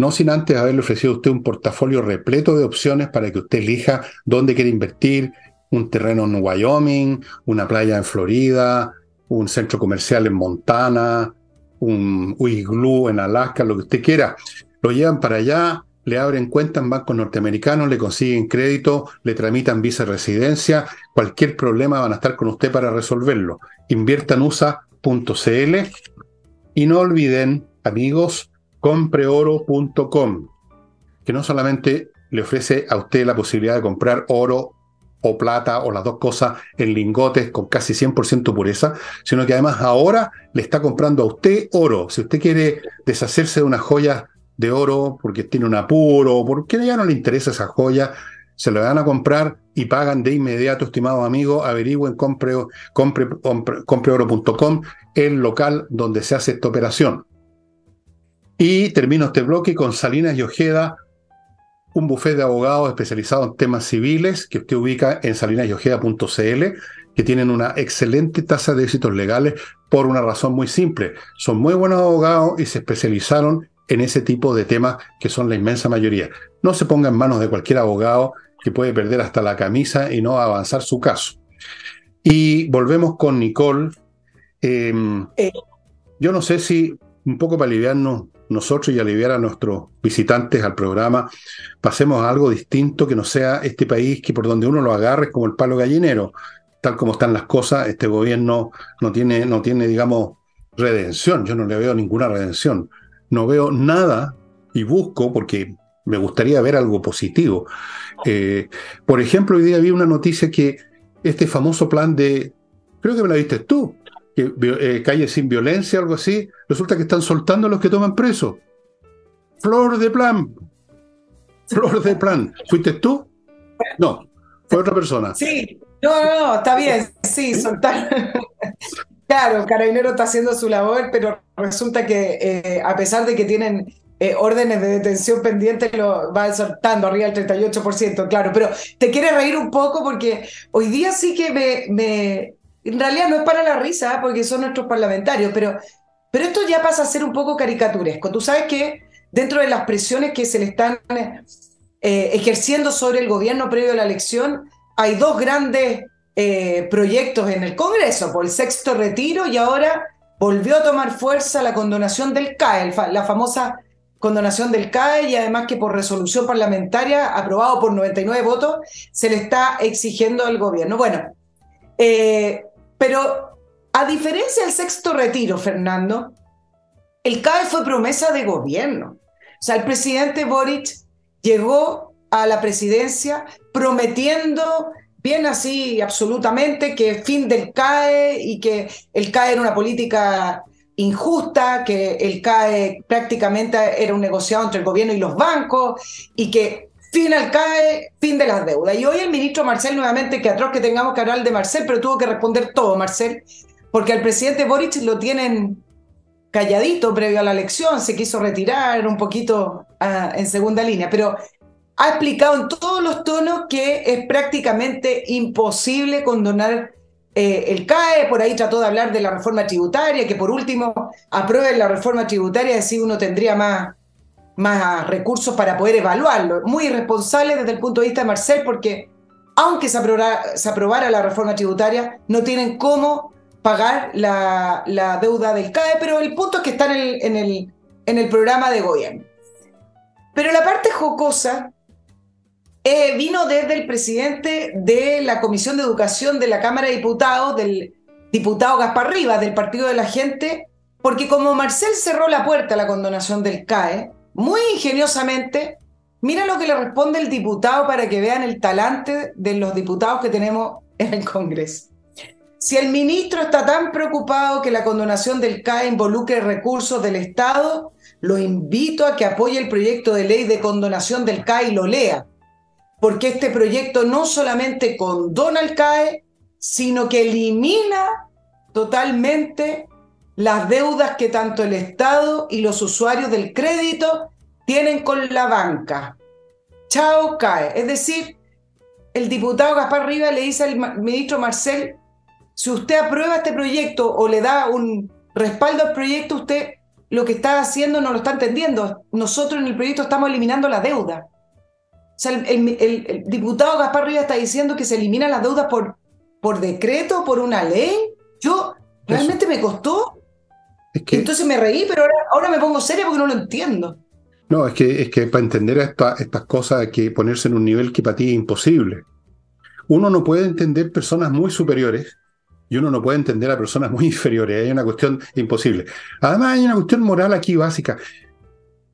no sin antes haberle ofrecido a usted un portafolio repleto de opciones para que usted elija dónde quiere invertir, un terreno en Wyoming, una playa en Florida, un centro comercial en Montana, un iglú en Alaska, lo que usted quiera. Lo llevan para allá, le abren cuenta en bancos norteamericanos, le consiguen crédito, le tramitan visa residencia, cualquier problema van a estar con usted para resolverlo. Inviertanusa.cl y no olviden, amigos, compreoro.com, que no solamente le ofrece a usted la posibilidad de comprar oro o plata o las dos cosas en lingotes con casi 100% pureza, sino que además ahora le está comprando a usted oro. Si usted quiere deshacerse de unas joyas de oro porque tiene un apuro o porque ya no le interesa esa joya, se lo van a comprar y pagan de inmediato, estimados amigos, averigüen compre, compre, compreoro.com, el local donde se hace esta operación. Y termino este bloque con Salinas y Ojeda, un bufete de abogados especializado en temas civiles que usted ubica en salinasyojeda.cl, que tienen una excelente tasa de éxitos legales por una razón muy simple. Son muy buenos abogados y se especializaron en ese tipo de temas que son la inmensa mayoría. No se ponga en manos de cualquier abogado que puede perder hasta la camisa y no avanzar su caso. Y volvemos con Nicole. Em, eh. Yo no sé si, un poco para aliviarnos nosotros y aliviar a nuestros visitantes al programa, pasemos a algo distinto que no sea este país que por donde uno lo agarre como el palo gallinero. Tal como están las cosas, este gobierno no tiene, no tiene, digamos, redención. Yo no le veo ninguna redención. No veo nada y busco, porque me gustaría ver algo positivo. Eh, por ejemplo, hoy día vi una noticia que este famoso plan de, creo que me la viste tú, que, eh, calle sin violencia, algo así, resulta que están soltando a los que toman presos. Flor de plan. Flor de plan. ¿Fuiste tú? No, fue otra persona. Sí, no, no, no, está bien, sí, soltar. claro, Carabinero está haciendo su labor, pero resulta que eh, a pesar de que tienen eh, órdenes de detención pendientes lo va soltando arriba del 38%, claro, pero te quieres reír un poco porque hoy día sí que me, me en realidad no es para la risa, porque son nuestros parlamentarios, pero, pero esto ya pasa a ser un poco caricaturesco. Tú sabes que dentro de las presiones que se le están eh, ejerciendo sobre el gobierno previo a la elección, hay dos grandes eh, proyectos en el Congreso, por el sexto retiro y ahora volvió a tomar fuerza la condonación del CAE, la famosa condonación del CAE y además que por resolución parlamentaria aprobado por 99 votos se le está exigiendo al gobierno. Bueno, eh, pero a diferencia del sexto retiro, Fernando, el CAE fue promesa de gobierno. O sea, el presidente Boric llegó a la presidencia prometiendo bien así absolutamente que fin del CAE y que el CAE era una política injusta, que el CAE prácticamente era un negociado entre el gobierno y los bancos y que fin al CAE, fin de las deudas. Y hoy el ministro Marcel, nuevamente, que atroz que tengamos que hablar de Marcel, pero tuvo que responder todo, Marcel, porque al presidente Boric lo tienen calladito previo a la elección, se quiso retirar un poquito ah, en segunda línea, pero ha explicado en todos los tonos que es prácticamente imposible condonar eh, el CAE, por ahí trató de hablar de la reforma tributaria, que por último aprueben la reforma tributaria, así uno tendría más, más recursos para poder evaluarlo. Muy irresponsable desde el punto de vista de Marcel, porque aunque se aprobara, la reforma tributaria, no tienen cómo pagar la, deuda del CAE, pero el punto es que está en el, en el, programa de gobierno. Pero la parte jocosa eh, vino desde el presidente de la Comisión de Educación de la Cámara de Diputados, del diputado Gaspar Rivas, del Partido de la Gente, porque como Marcel cerró la puerta a la condonación del CAE, muy ingeniosamente, mira lo que le responde el diputado para que vean el talante de los diputados que tenemos en el Congreso. Si el ministro está tan preocupado que la condonación del CAE involucre recursos del Estado, lo invito a que apoye el proyecto de ley de condonación del CAE y lo lea, porque este proyecto no solamente condona el CAE, sino que elimina totalmente las deudas que tanto el Estado y los usuarios del crédito tienen con la banca. Chao cae. Es decir, el diputado Gaspar Rivas le dice al ministro Marcel, si usted aprueba este proyecto o le da un respaldo al proyecto, usted lo que está haciendo no lo está entendiendo. Nosotros en el proyecto estamos eliminando la deuda. O sea, el, diputado Gaspar Rivas está diciendo que se eliminan las deudas por, por decreto, por una ley. Yo realmente me costó entonces me reí, pero ahora, ahora me pongo seria porque no lo entiendo. No, es que, es que para entender estas cosas hay que ponerse en un nivel que para ti es imposible. Uno no puede entender personas muy superiores y uno no puede entender a personas muy inferiores. Hay una cuestión imposible. Además, hay una cuestión moral aquí básica.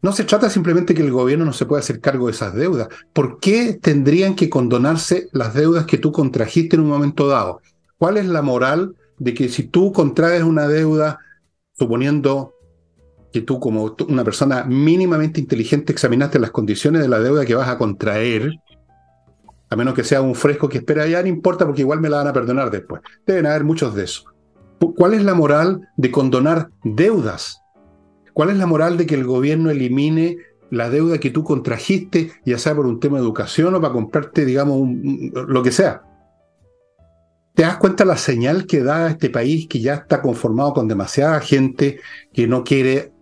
No se trata simplemente que el gobierno no se pueda hacer cargo de esas deudas. ¿Por qué tendrían que condonarse las deudas que tú contrajiste en un momento dado? ¿Cuál es la moral de que si tú contraes una deuda, suponiendo que tú como una persona mínimamente inteligente examinaste las condiciones de la deuda que vas a contraer, a menos que sea un fresco que espera, ya no importa porque igual me la van a perdonar después. Deben haber muchos de esos. ¿Cuál es la moral de condonar deudas? ¿Cuál es la moral de que el gobierno elimine la deuda que tú contrajiste, ya sea por un tema de educación o para comprarte, digamos, lo que sea? ¿Te das cuenta la señal que da este país que ya está conformado con demasiada gente que no quiere,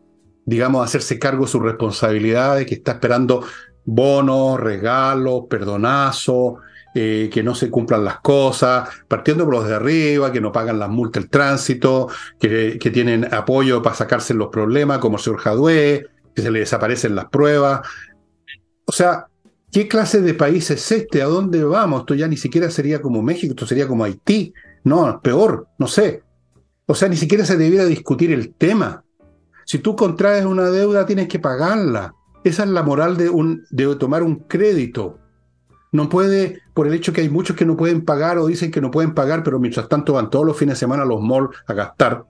digamos, hacerse cargo de sus responsabilidades, que está esperando bonos, regalos, perdonazos, eh, que no se cumplan las cosas, partiendo por los de arriba, que no pagan las multas del tránsito, que, tienen apoyo para sacarse los problemas, como el señor Jadue, que se le desaparecen las pruebas. O sea, ¿qué clase de país es este? ¿A dónde vamos? Esto ya ni siquiera sería como México, esto sería como Haití. No, peor, no sé. O sea, ni siquiera se debiera discutir el tema. Si tú contraes una deuda, tienes que pagarla. Esa es la moral de, tomar un crédito. No puede, por el hecho que hay muchos que no pueden pagar o dicen que no pueden pagar, pero mientras tanto van todos los fines de semana a los malls a gastar.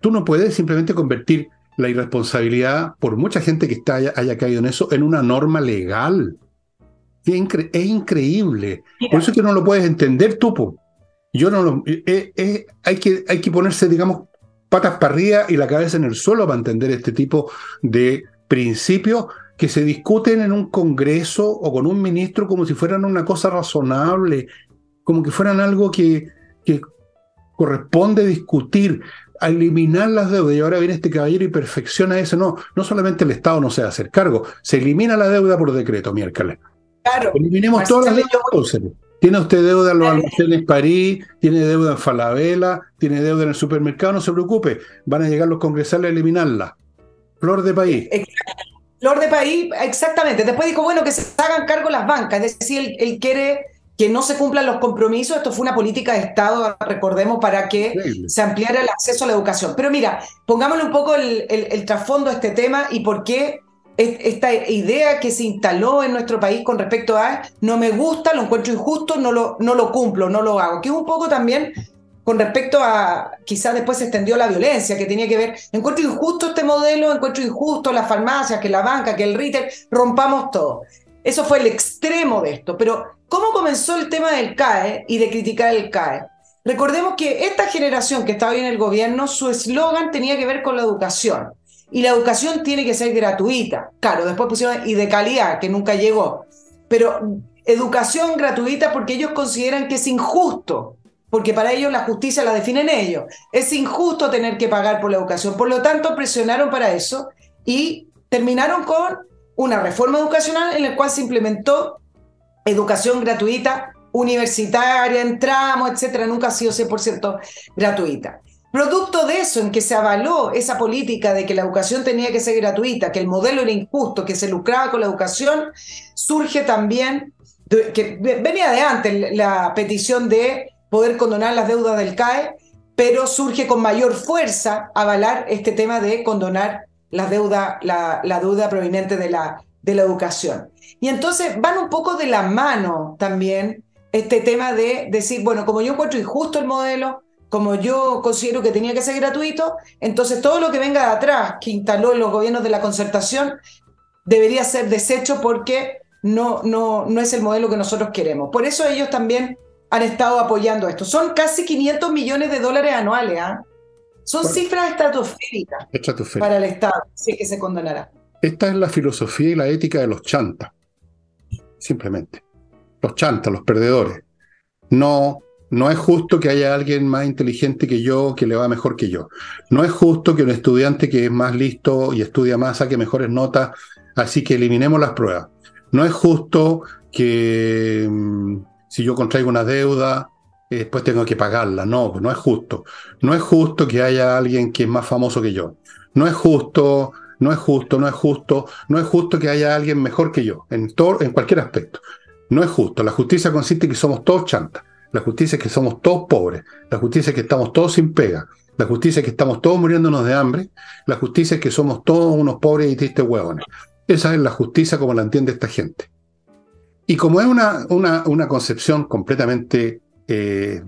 Tú no puedes simplemente convertir la irresponsabilidad, por mucha gente que está, haya, caído en eso, en una norma legal. Es, increíble. Por eso es que no lo puedes entender tú. Yo no lo, eh, eh, hay, que, hay que ponerse, digamos, patas para arriba y la cabeza en el suelo para entender este tipo de principios que se discuten en un congreso o con un ministro como si fueran una cosa razonable, como que fueran algo que, que corresponde discutir, a eliminar las deudas. Y ahora viene este caballero y perfecciona eso. No, no solamente el Estado no se va a hacer cargo, se elimina la deuda por decreto miércoles. Claro. Eliminemos todas las deudas. Tiene usted deuda en los almacenes París, tiene deuda en Falabella, tiene deuda en el supermercado, no se preocupe, van a llegar los congresales a eliminarla. Flor de país. Flor de país, exactamente. Después dijo, bueno, que se hagan cargo las bancas, es decir, él, quiere que no se cumplan los compromisos. Esto fue una política de Estado, recordemos, para que se ampliara el acceso a la educación. Pero mira, pongámosle un poco el, trasfondo a este tema y por qué esta idea que se instaló en nuestro país con respecto a no me gusta, lo encuentro injusto, no lo, no lo cumplo, no lo hago, que es un poco también con respecto a, quizás después se extendió la violencia, que tenía que ver, encuentro injusto este modelo, encuentro injusto las farmacias, que la banca, que el retail, rompamos todo. Eso fue el extremo de esto. Pero, ¿cómo comenzó el tema del CAE y de criticar el CAE? Recordemos que esta generación que estaba hoy en el gobierno, su eslogan tenía que ver con la educación. Y la educación tiene que ser gratuita. Claro, después pusieron y de calidad, que nunca llegó. Pero educación gratuita porque ellos consideran que es injusto porque para ellos la justicia la definen ellos. Es injusto tener que pagar por la educación. Por lo tanto, presionaron para eso y terminaron con una reforma educacional en la cual se implementó educación gratuita, universitaria, entramos, etcétera. Nunca ha sido 100% gratuita. Producto de eso, en que se avaló esa política de que la educación tenía que ser gratuita, que el modelo era injusto, que se lucraba con la educación, surge también, que venía de antes la petición de poder condonar las deudas del CAE, pero surge con mayor fuerza avalar este tema de condonar la deuda, la, deuda proveniente de la, de la educación. Y entonces van un poco de la mano también este tema de decir, bueno, como yo encuentro injusto el modelo, como yo considero que tenía que ser gratuito, entonces todo lo que venga de atrás, que instaló en los gobiernos de la concertación, debería ser deshecho porque no, no, no es el modelo que nosotros queremos. Por eso ellos también han estado apoyando esto. Son casi 500 millones de dólares anuales. ¿ah? Son cifras estratosféricas para el Estado, si que se condonará. Esta es la filosofía y la ética de los chantas. Simplemente. Los chantas, los perdedores. No, no es justo que haya alguien más inteligente que yo que le va mejor que yo. No es justo que un estudiante que es más listo y estudia más saque mejores notas, así que eliminemos las pruebas. No es justo que mm, si yo contraigo una deuda, y después tengo que pagarla. No, no es justo. No es justo que haya alguien que es más famoso que yo. No es justo no es justo, no es justo, no es justo que haya alguien mejor que yo, en, todo, en cualquier aspecto. No es justo. La justicia consiste en que somos todos chantas. La justicia es que somos todos pobres. La justicia es que estamos todos sin pega. La justicia es que estamos todos muriéndonos de hambre. La justicia es que somos todos unos pobres y tristes huevones. Esa es la justicia como la entiende esta gente. Y como es una, una, una concepción completamente eh,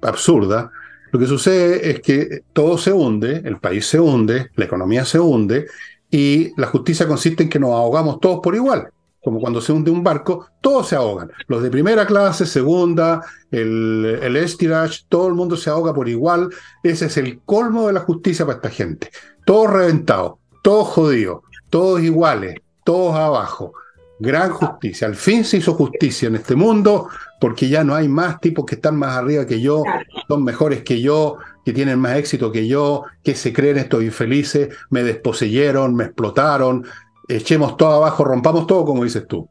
absurda, lo que sucede es que todo se hunde, el país se hunde, la economía se hunde, y la justicia consiste en que nos ahogamos todos por igual. Como cuando se hunde un barco, todos se ahogan. Los de primera clase, segunda, el, el estirage, todo el mundo se ahoga por igual. Ese es el colmo de la justicia para esta gente. Todos reventados, todos jodidos, todos iguales, todos abajo. Gran justicia. Al fin se hizo justicia en este mundo porque ya no hay más tipos que están más arriba que yo, son mejores que yo, que tienen más éxito que yo, que se creen estos infelices, me desposeyeron, me explotaron, echemos todo abajo, rompamos todo, como dices tú.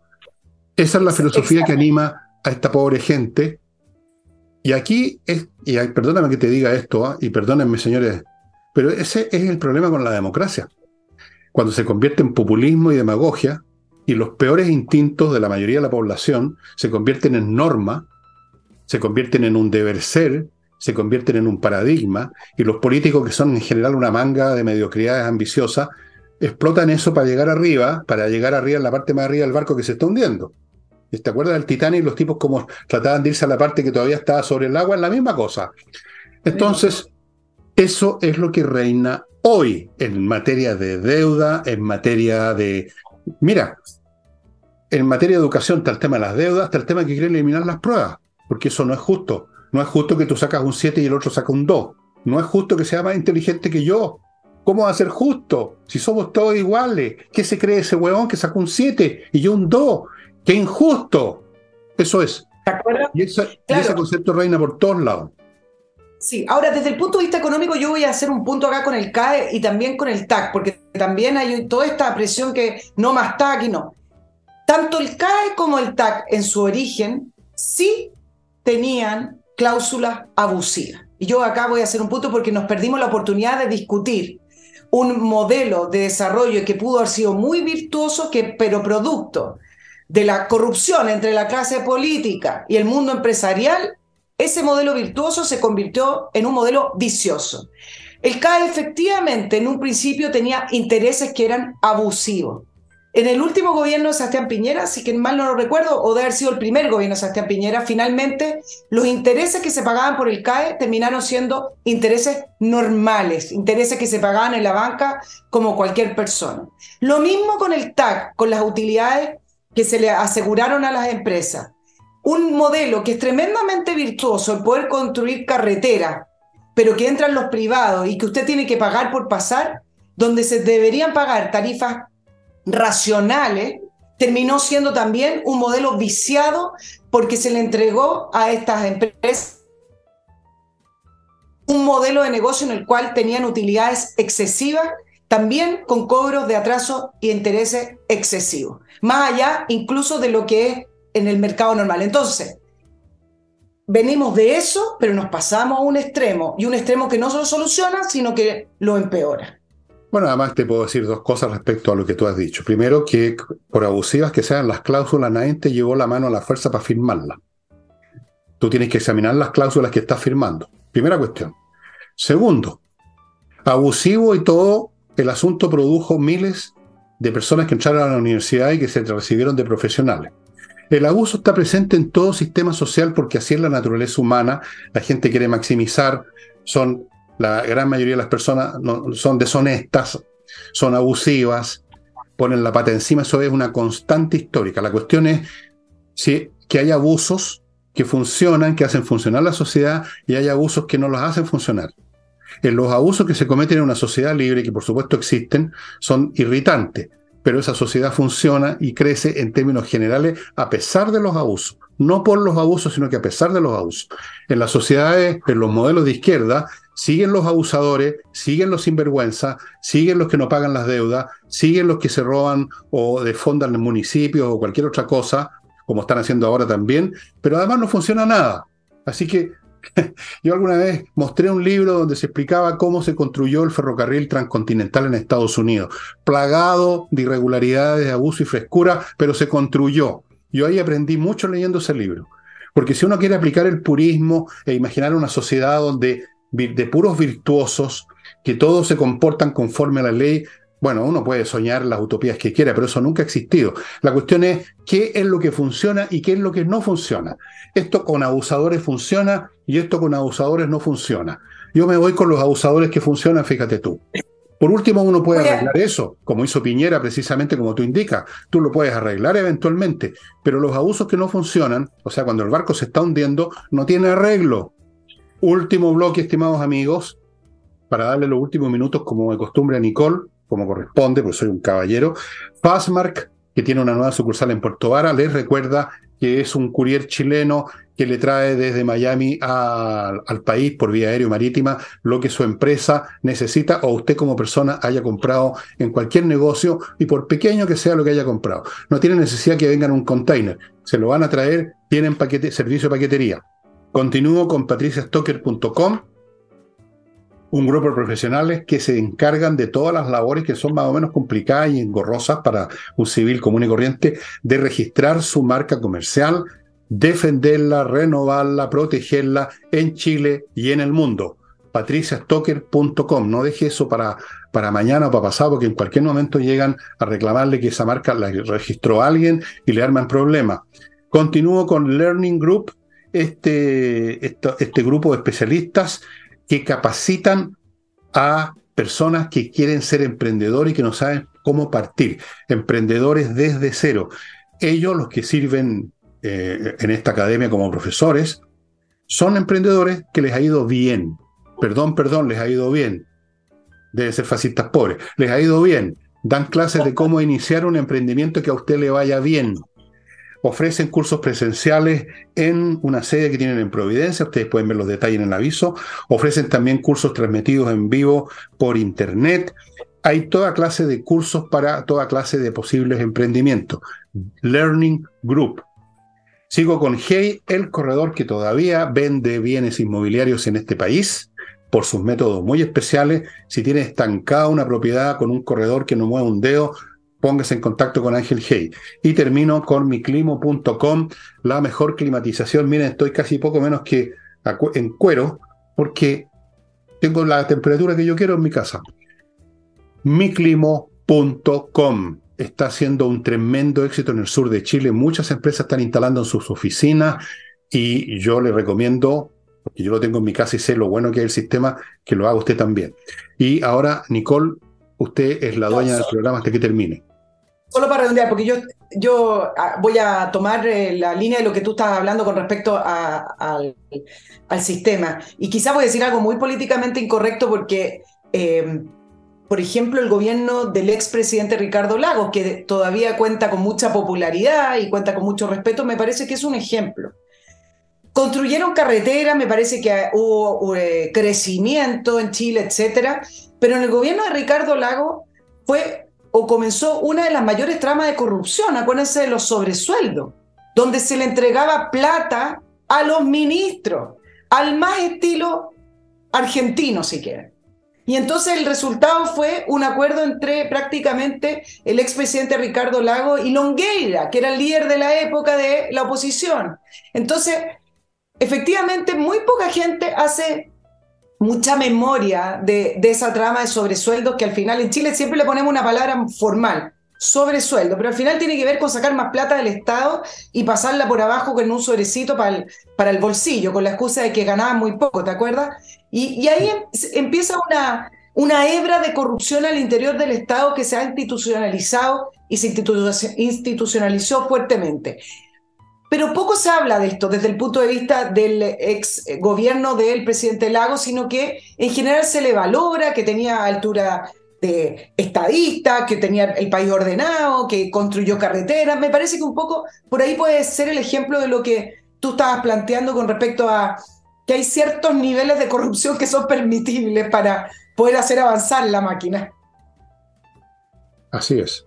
Esa es la filosofía que anima a esta pobre gente. Y aquí es, y perdóname que te diga esto, ¿ah? y perdónenme señores, pero ese es el problema con la democracia. Cuando se convierte en populismo y demagogia, y los peores instintos de la mayoría de la población se convierten en norma, se convierten en un deber ser, se convierten en un paradigma, y los políticos que son en general una manga de mediocridades ambiciosas, explotan eso para llegar arriba, para llegar arriba en la parte más arriba del barco que se está hundiendo. ¿Te acuerdas del Titanic? Los tipos como trataban de irse a la parte que todavía estaba sobre el agua, es la misma cosa. Entonces, eso es lo que reina hoy en materia de deuda, en materia de... Mira, en materia de educación está el tema de las deudas, está el tema de que quieren eliminar las pruebas, porque eso no es justo. No es justo que tú sacas un 7 y el otro saca un 2. No es justo que sea más inteligente que yo. ¿Cómo va a ser justo? Si somos todos iguales. ¿Qué se cree ese huevón que sacó un 7 y yo un 2? ¡Qué injusto! Eso es. Y, ese concepto reina por todos lados. Sí, ahora desde el punto de vista económico yo voy a hacer un punto acá con el CAE y también con el TAC, porque también hay toda esta presión que no más TAC y no. Tanto el CAE como el TAC en su origen sí tenían cláusulas abusivas. Y yo acá voy a hacer un punto porque nos perdimos la oportunidad de discutir un modelo de desarrollo que pudo haber sido muy virtuoso, que, pero producto de la corrupción entre la clase política y el mundo empresarial, ese modelo virtuoso se convirtió en un modelo vicioso. El CAE efectivamente en un principio tenía intereses que eran abusivos. En el último gobierno de Sebastián Piñera, si que mal no lo recuerdo, o de haber sido el primer gobierno de Sebastián Piñera, finalmente los intereses que se pagaban por el CAE terminaron siendo intereses normales, intereses que se pagaban en la banca como cualquier persona. Lo mismo con el TAC, con las utilidades que se le aseguraron a las empresas. Un modelo que es tremendamente virtuoso, el poder construir carretera, pero que entran los privados y que usted tiene que pagar por pasar, donde se deberían pagar tarifas racionales, terminó siendo también un modelo viciado porque se le entregó a estas empresas un modelo de negocio en el cual tenían utilidades excesivas, también con cobros de atraso y intereses excesivos, más allá incluso de lo que es en el mercado normal. Entonces, venimos de eso, pero nos pasamos a un extremo, y un extremo que no solo soluciona, sino que lo empeora. Bueno, además te puedo decir dos cosas respecto a lo que tú has dicho. Primero, que por abusivas que sean las cláusulas, nadie te llevó la mano a la fuerza para firmarlas. Tú tienes que examinar las cláusulas que estás firmando. Primera cuestión. Segundo, abusivo y todo, el asunto produjo miles de personas que entraron a la universidad y que se recibieron de profesionales. El abuso está presente en todo sistema social porque así es la naturaleza humana. La gente quiere maximizar, son la gran mayoría de las personas son deshonestas, son abusivas, ponen la pata encima, eso es una constante histórica. La cuestión es si, que hay abusos que funcionan, que hacen funcionar la sociedad, y hay abusos que no los hacen funcionar. En los abusos que se cometen en una sociedad libre, que por supuesto existen, son irritantes, pero esa sociedad funciona y crece en términos generales a pesar de los abusos. No por los abusos, sino que a pesar de los abusos. En las sociedades, en los modelos de izquierda, siguen los abusadores, siguen los sinvergüenza, siguen los que no pagan las deudas, siguen los que se roban o defondan el municipio o cualquier otra cosa, como están haciendo ahora también, pero además no funciona nada. Así que Yo alguna vez mostré un libro donde se explicaba cómo se construyó el ferrocarril transcontinental en Estados Unidos, plagado de irregularidades, de abuso y frescura, pero se construyó. Yo ahí aprendí mucho leyendo ese libro. Porque si uno quiere aplicar el purismo e imaginar una sociedad donde de puros virtuosos, que todos se comportan conforme a la ley, bueno, uno puede soñar las utopías que quiera, pero eso nunca ha existido. La cuestión es qué es lo que funciona y qué es lo que no funciona. Esto con abusadores funciona y esto con abusadores no funciona. Yo me voy con los abusadores que funcionan, fíjate tú. Por último, uno puede arreglar eso, como hizo Piñera, precisamente como tú indicas. Tú lo puedes arreglar eventualmente, pero los abusos que no funcionan, o sea, cuando el barco se está hundiendo, no tiene arreglo. Último bloque, estimados amigos, para darle los últimos minutos, como de costumbre, a Nicole, como corresponde, porque soy un caballero. Fastmark, que tiene una nueva sucursal en Puerto Vara, les recuerda que es un courier chileno que le trae desde Miami al país por vía aérea o marítima lo que su empresa necesita o usted como persona haya comprado en cualquier negocio y por pequeño que sea lo que haya comprado. No tiene necesidad que vengan un container, se lo van a traer, tienen paquete, servicio de paquetería. Continúo con patriciastocker.com un grupo de profesionales que se encargan de todas las labores que son más o menos complicadas y engorrosas para un civil común y corriente, de registrar su marca comercial, defenderla, renovarla, protegerla en Chile y en el mundo. patriciastocker.com. No deje eso para, para mañana o para pasado, porque en cualquier momento llegan a reclamarle que esa marca la registró alguien y le arman problemas. Continúo con Learning Group, este, este grupo de especialistas que capacitan a personas que quieren ser emprendedores y que no saben cómo partir, emprendedores desde cero. Ellos, los que sirven eh, en esta academia como profesores, son emprendedores que les ha ido bien. Perdón, perdón, les ha ido bien. Deben ser fascistas pobres. Les ha ido bien. Dan clases de cómo iniciar un emprendimiento que a usted le vaya bien ofrecen cursos presenciales en una sede que tienen en Providencia, ustedes pueden ver los detalles en el aviso, ofrecen también cursos transmitidos en vivo por internet, hay toda clase de cursos para toda clase de posibles emprendimientos. Learning Group. Sigo con Hey, el corredor que todavía vende bienes inmobiliarios en este país por sus métodos muy especiales. Si tiene estancada una propiedad con un corredor que no mueve un dedo, póngase en contacto con Ángel Hey. Y termino con miclimo.com, la mejor climatización. Miren, estoy casi poco menos que en cuero, porque tengo la temperatura que yo quiero en mi casa. miclimo.com está haciendo un tremendo éxito en el sur de Chile. Muchas empresas están instalando en sus oficinas y yo le recomiendo, porque yo lo tengo en mi casa y sé lo bueno que es el sistema, que lo haga usted también. Y ahora, Nicole, usted es la dueña del programa hasta que termine. Solo para redondear, porque yo, yo ah, voy a tomar eh, la línea de lo que tú estás hablando con respecto al, sistema. Y quizás voy a decir algo muy políticamente incorrecto porque, em, por ejemplo, el gobierno del expresidente Ricardo Lagos, que todavía cuenta con mucha popularidad y cuenta con mucho respeto, me parece que es un ejemplo. Construyeron carreteras, me parece que hubo eh, crecimiento en Chile, etcétera, pero en el gobierno de Ricardo Lagos fue o comenzó una de las mayores tramas de corrupción, acuérdense de los sobresueldos, donde se le entregaba plata a los ministros, al más estilo argentino, si quieren. Y entonces el resultado fue un acuerdo entre prácticamente el expresidente Ricardo Lago y Longueira, que era el líder de la época de la oposición. Entonces, efectivamente, muy poca gente hace mucha memoria de, esa trama de sobresueldos que al final en Chile siempre le ponemos una palabra formal, sobresueldo, pero al final tiene que ver con sacar más plata del Estado y pasarla por abajo con un sobrecito para el, bolsillo, con la excusa de que ganaban muy poco, ¿te acuerdas? Y, ahí em, empieza una, una hebra de corrupción al interior del Estado que se ha institucionalizado y se institucionalizó fuertemente. Pero poco se habla de esto desde el punto de vista del ex gobierno del presidente Lago, sino que en general se le valora que tenía altura de estadista, que tenía el país ordenado, que construyó carreteras. Me parece que un poco por ahí puede ser el ejemplo de lo que tú estabas planteando con respecto a que hay ciertos niveles de corrupción que son permitibles para poder hacer avanzar la máquina. Así es.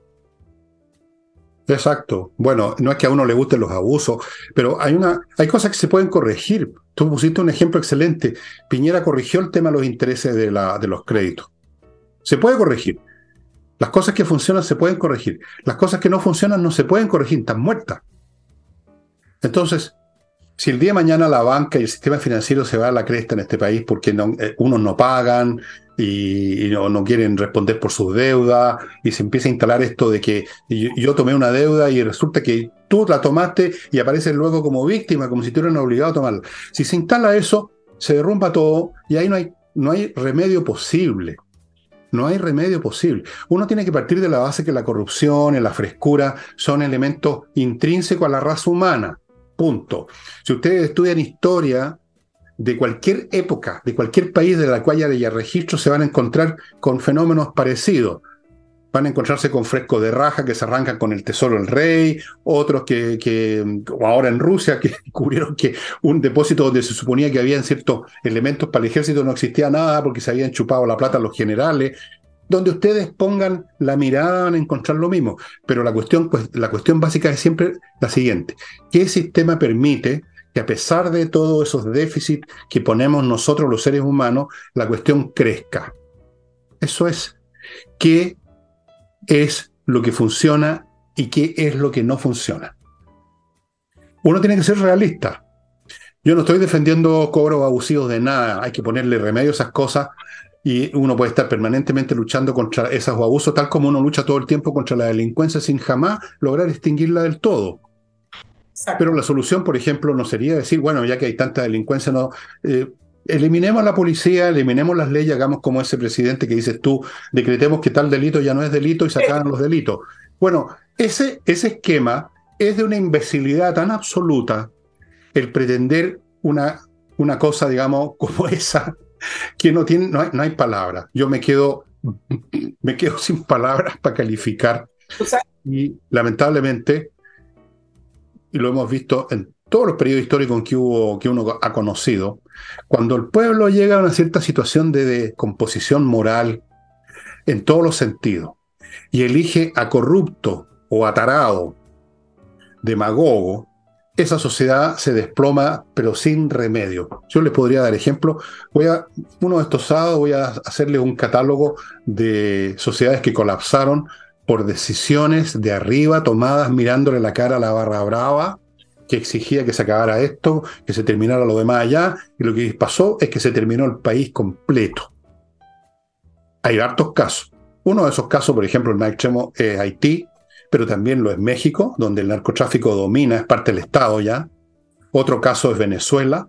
Exacto. Bueno, no es que a uno le gusten los abusos, pero hay una, hay cosas que se pueden corregir. Tú pusiste un ejemplo excelente. Piñera corrigió el tema de los intereses de, la, de los créditos. Se puede corregir. Las cosas que funcionan se pueden corregir. Las cosas que no funcionan no se pueden corregir, están muertas. Entonces, si el día de mañana la banca y el sistema financiero se va a la cresta en este país porque eh, unos no pagan y, no, quieren responder por sus deudas y se empieza a instalar esto de que yo, tomé una deuda y resulta que tú la tomaste y apareces luego como víctima, como si tú hubieran obligado a tomarla. Si se instala eso, se derrumba todo y ahí no hay, no hay remedio posible. No hay remedio posible. Uno tiene que partir de la base que la corrupción y la frescura son elementos intrínsecos a la raza humana. Punto. Si ustedes estudian historia de cualquier época, de cualquier país de la cual haya registro, se van a encontrar con fenómenos parecidos. Van a encontrarse con frescos de raja que se arrancan con el tesoro del rey, otros que, o ahora en Rusia, que descubrieron que un depósito donde se suponía que habían ciertos elementos para el ejército no existía nada porque se habían chupado la plata los generales donde ustedes pongan la mirada van a encontrar lo mismo. Pero la cuestión, pues, la cuestión básica es siempre la siguiente. ¿Qué sistema permite que a pesar de todos esos déficits que ponemos nosotros los seres humanos, la cuestión crezca? Eso es. ¿Qué es lo que funciona y qué es lo que no funciona? Uno tiene que ser realista. Yo no estoy defendiendo cobros abusivos de nada, hay que ponerle remedio a esas cosas y uno puede estar permanentemente luchando contra esos abusos, tal como uno lucha todo el tiempo contra la delincuencia sin jamás lograr extinguirla del todo. Pero la solución, por ejemplo, no sería decir, bueno, ya que hay tanta delincuencia, no, eh, eliminemos a la policía, eliminemos las leyes, hagamos como ese presidente que dices tú, decretemos que tal delito ya no es delito y sacaran los delitos. Bueno, ese, ese esquema es de una imbecilidad tan absoluta el pretender una, una cosa, digamos, como esa, que no tiene, no hay, no hay palabras. Yo me quedo, me quedo sin palabras para calificar. Y lamentablemente, y lo hemos visto en todos los periodos históricos que, hubo, que uno ha conocido, cuando el pueblo llega a una cierta situación de, de composición moral en todos los sentidos y elige a corrupto o atarado, demagogo, esa sociedad se desploma, pero sin remedio. Yo les podría dar ejemplo. Voy a, uno de estos sábados voy a hacerles un catálogo de sociedades que colapsaron por decisiones de arriba tomadas mirándole la cara a la barra brava, que exigía que se acabara esto, que se terminara lo demás allá, y lo que pasó es que se terminó el país completo. Hay hartos casos. Uno de esos casos, por ejemplo, el más extremo es Haití, pero también lo es México, donde el narcotráfico domina, es parte del Estado ya. Otro caso es Venezuela.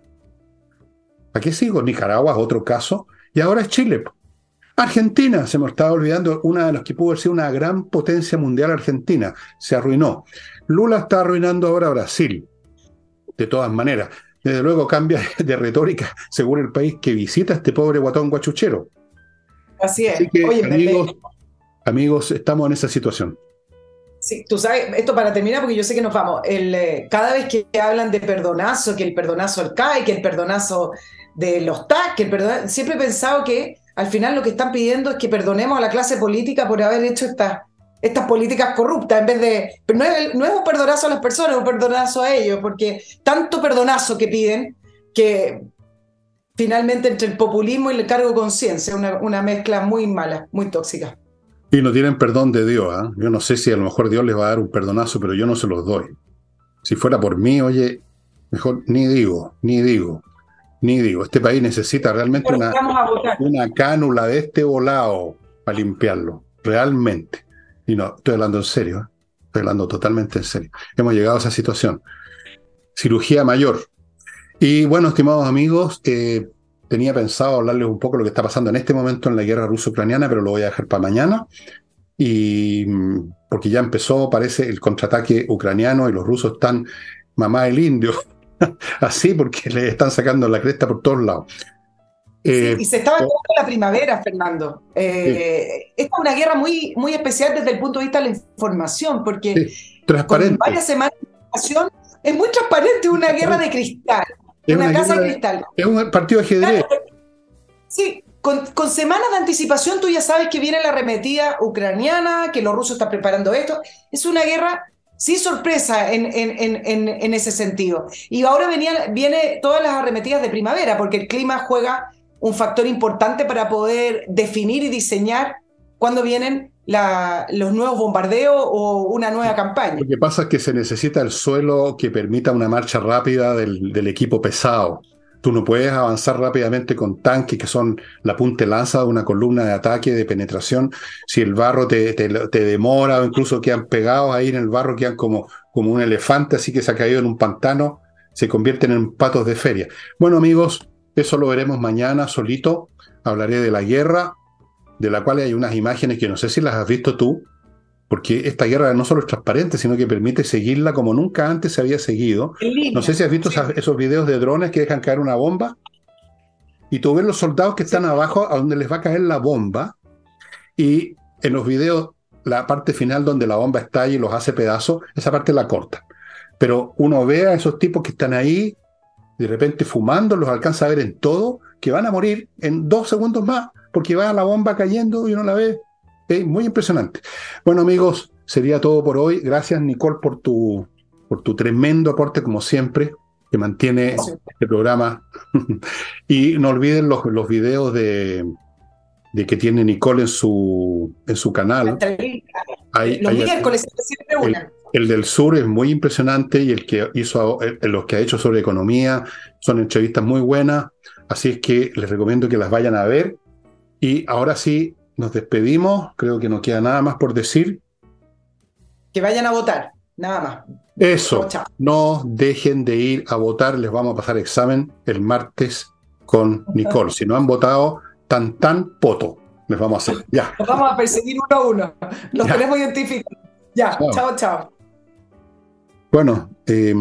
Aquí sigo, Nicaragua es otro caso. Y ahora es Chile. Argentina, se me estaba olvidando, una de las que pudo ser una gran potencia mundial, Argentina, se arruinó. Lula está arruinando ahora Brasil, de todas maneras. Desde luego cambia de retórica según el país que visita este pobre guatón guachuchero. Así es. amigos, amigos, estamos en esa situación. Sí, tú sabes, esto para terminar, porque yo sé que nos vamos. El, eh, cada vez que hablan de perdonazo, que el perdonazo al CAI, que el perdonazo de los TAC, que el perdonazo, siempre he pensado que al final lo que están pidiendo es que perdonemos a la clase política por haber hecho estas, estas políticas corruptas, en vez de. no es, no es un perdonazo a las personas, es un perdonazo a ellos, porque tanto perdonazo que piden que finalmente entre el populismo y el cargo de conciencia, una, una mezcla muy mala, muy tóxica. Y no tienen perdón de Dios. ¿ah? Yo no sé si a lo mejor Dios les va a dar un perdonazo, pero yo no se los doy. Si fuera por mí, oye, mejor ni digo, ni digo, ni digo. Este país necesita realmente una, una cánula de este volado para limpiarlo. Realmente. Y no, estoy hablando en serio. ¿eh? Estoy hablando totalmente en serio. Hemos llegado a esa situación. Cirugía mayor. Y bueno, estimados amigos, eh, tenía pensado hablarles un poco de lo que está pasando en este momento en la guerra ruso-ucraniana, pero lo voy a dejar para mañana. Y porque ya empezó, parece, el contraataque ucraniano y los rusos están mamá el indio, así porque le están sacando la cresta por todos lados. Eh, y se estaba la primavera, Fernando. Eh, es una guerra muy, muy especial desde el punto de vista de la información, porque transparente. con varias semanas de información es muy transparente, una guerra de cristal. Es una, casa de cristal. Es un partido de ajedrez. Sí, con, semanas de anticipación tú ya sabes que viene la arremetida ucraniana, que los rusos están preparando esto. Es una guerra sí sorpresa en, en, ese sentido. Y ahora venía, viene todas las arremetidas de primavera, porque el clima juega un factor importante para poder definir y diseñar cuándo vienen los nuevos bombardeos o una nueva campaña. Lo que pasa es que se necesita el suelo que permita una marcha rápida del, equipo pesado. Tú no puedes avanzar rápidamente con tanques que son la punta lanza de una columna de ataque, de penetración. Si el barro te, te, demora o incluso quedan pegados ahí en el barro, quedan como, como un elefante así que se ha caído en un pantano, se convierten en patos de feria. Bueno amigos, eso lo veremos mañana solito. Hablaré de la guerra, de la cual hay unas imágenes que no sé si las has visto tú, porque esta guerra no solo es transparente, sino que permite seguirla como nunca antes se había seguido. No sé si has visto esos videos de drones que dejan caer una bomba y tú ves los soldados que están abajo a donde les va a caer la bomba y en los videos la parte final donde la bomba está y los hace pedazos, esa parte la corta. Pero uno ve a esos tipos que están ahí de repente fumando, los alcanza a ver en todo, que van a morir en dos segundos más porque va la bomba cayendo y uno la ve. Es muy impresionante. Bueno, amigos, sería todo por hoy. Gracias, Nicole, por tu, por tu tremendo aporte, como siempre, que mantiene este programa. y no olviden los, los videos de, de que tiene Nicole en su, en su canal. los miércoles siempre una. El, del sur es muy impresionante y el que hizo, los que ha hecho sobre economía son entrevistas muy buenas. Así es que les recomiendo que las vayan a ver y ahora sí, nos despedimos. Creo que no queda nada más por decir. Que vayan a votar, nada más. Eso, no dejen de ir a votar. Les vamos a pasar examen el martes con Nicole. Si no han votado, tan tan poto. Les vamos a hacer. Ya. Nos vamos a perseguir uno a uno. Los tenemos identificados. Ya, chao, chao. Bueno, eh,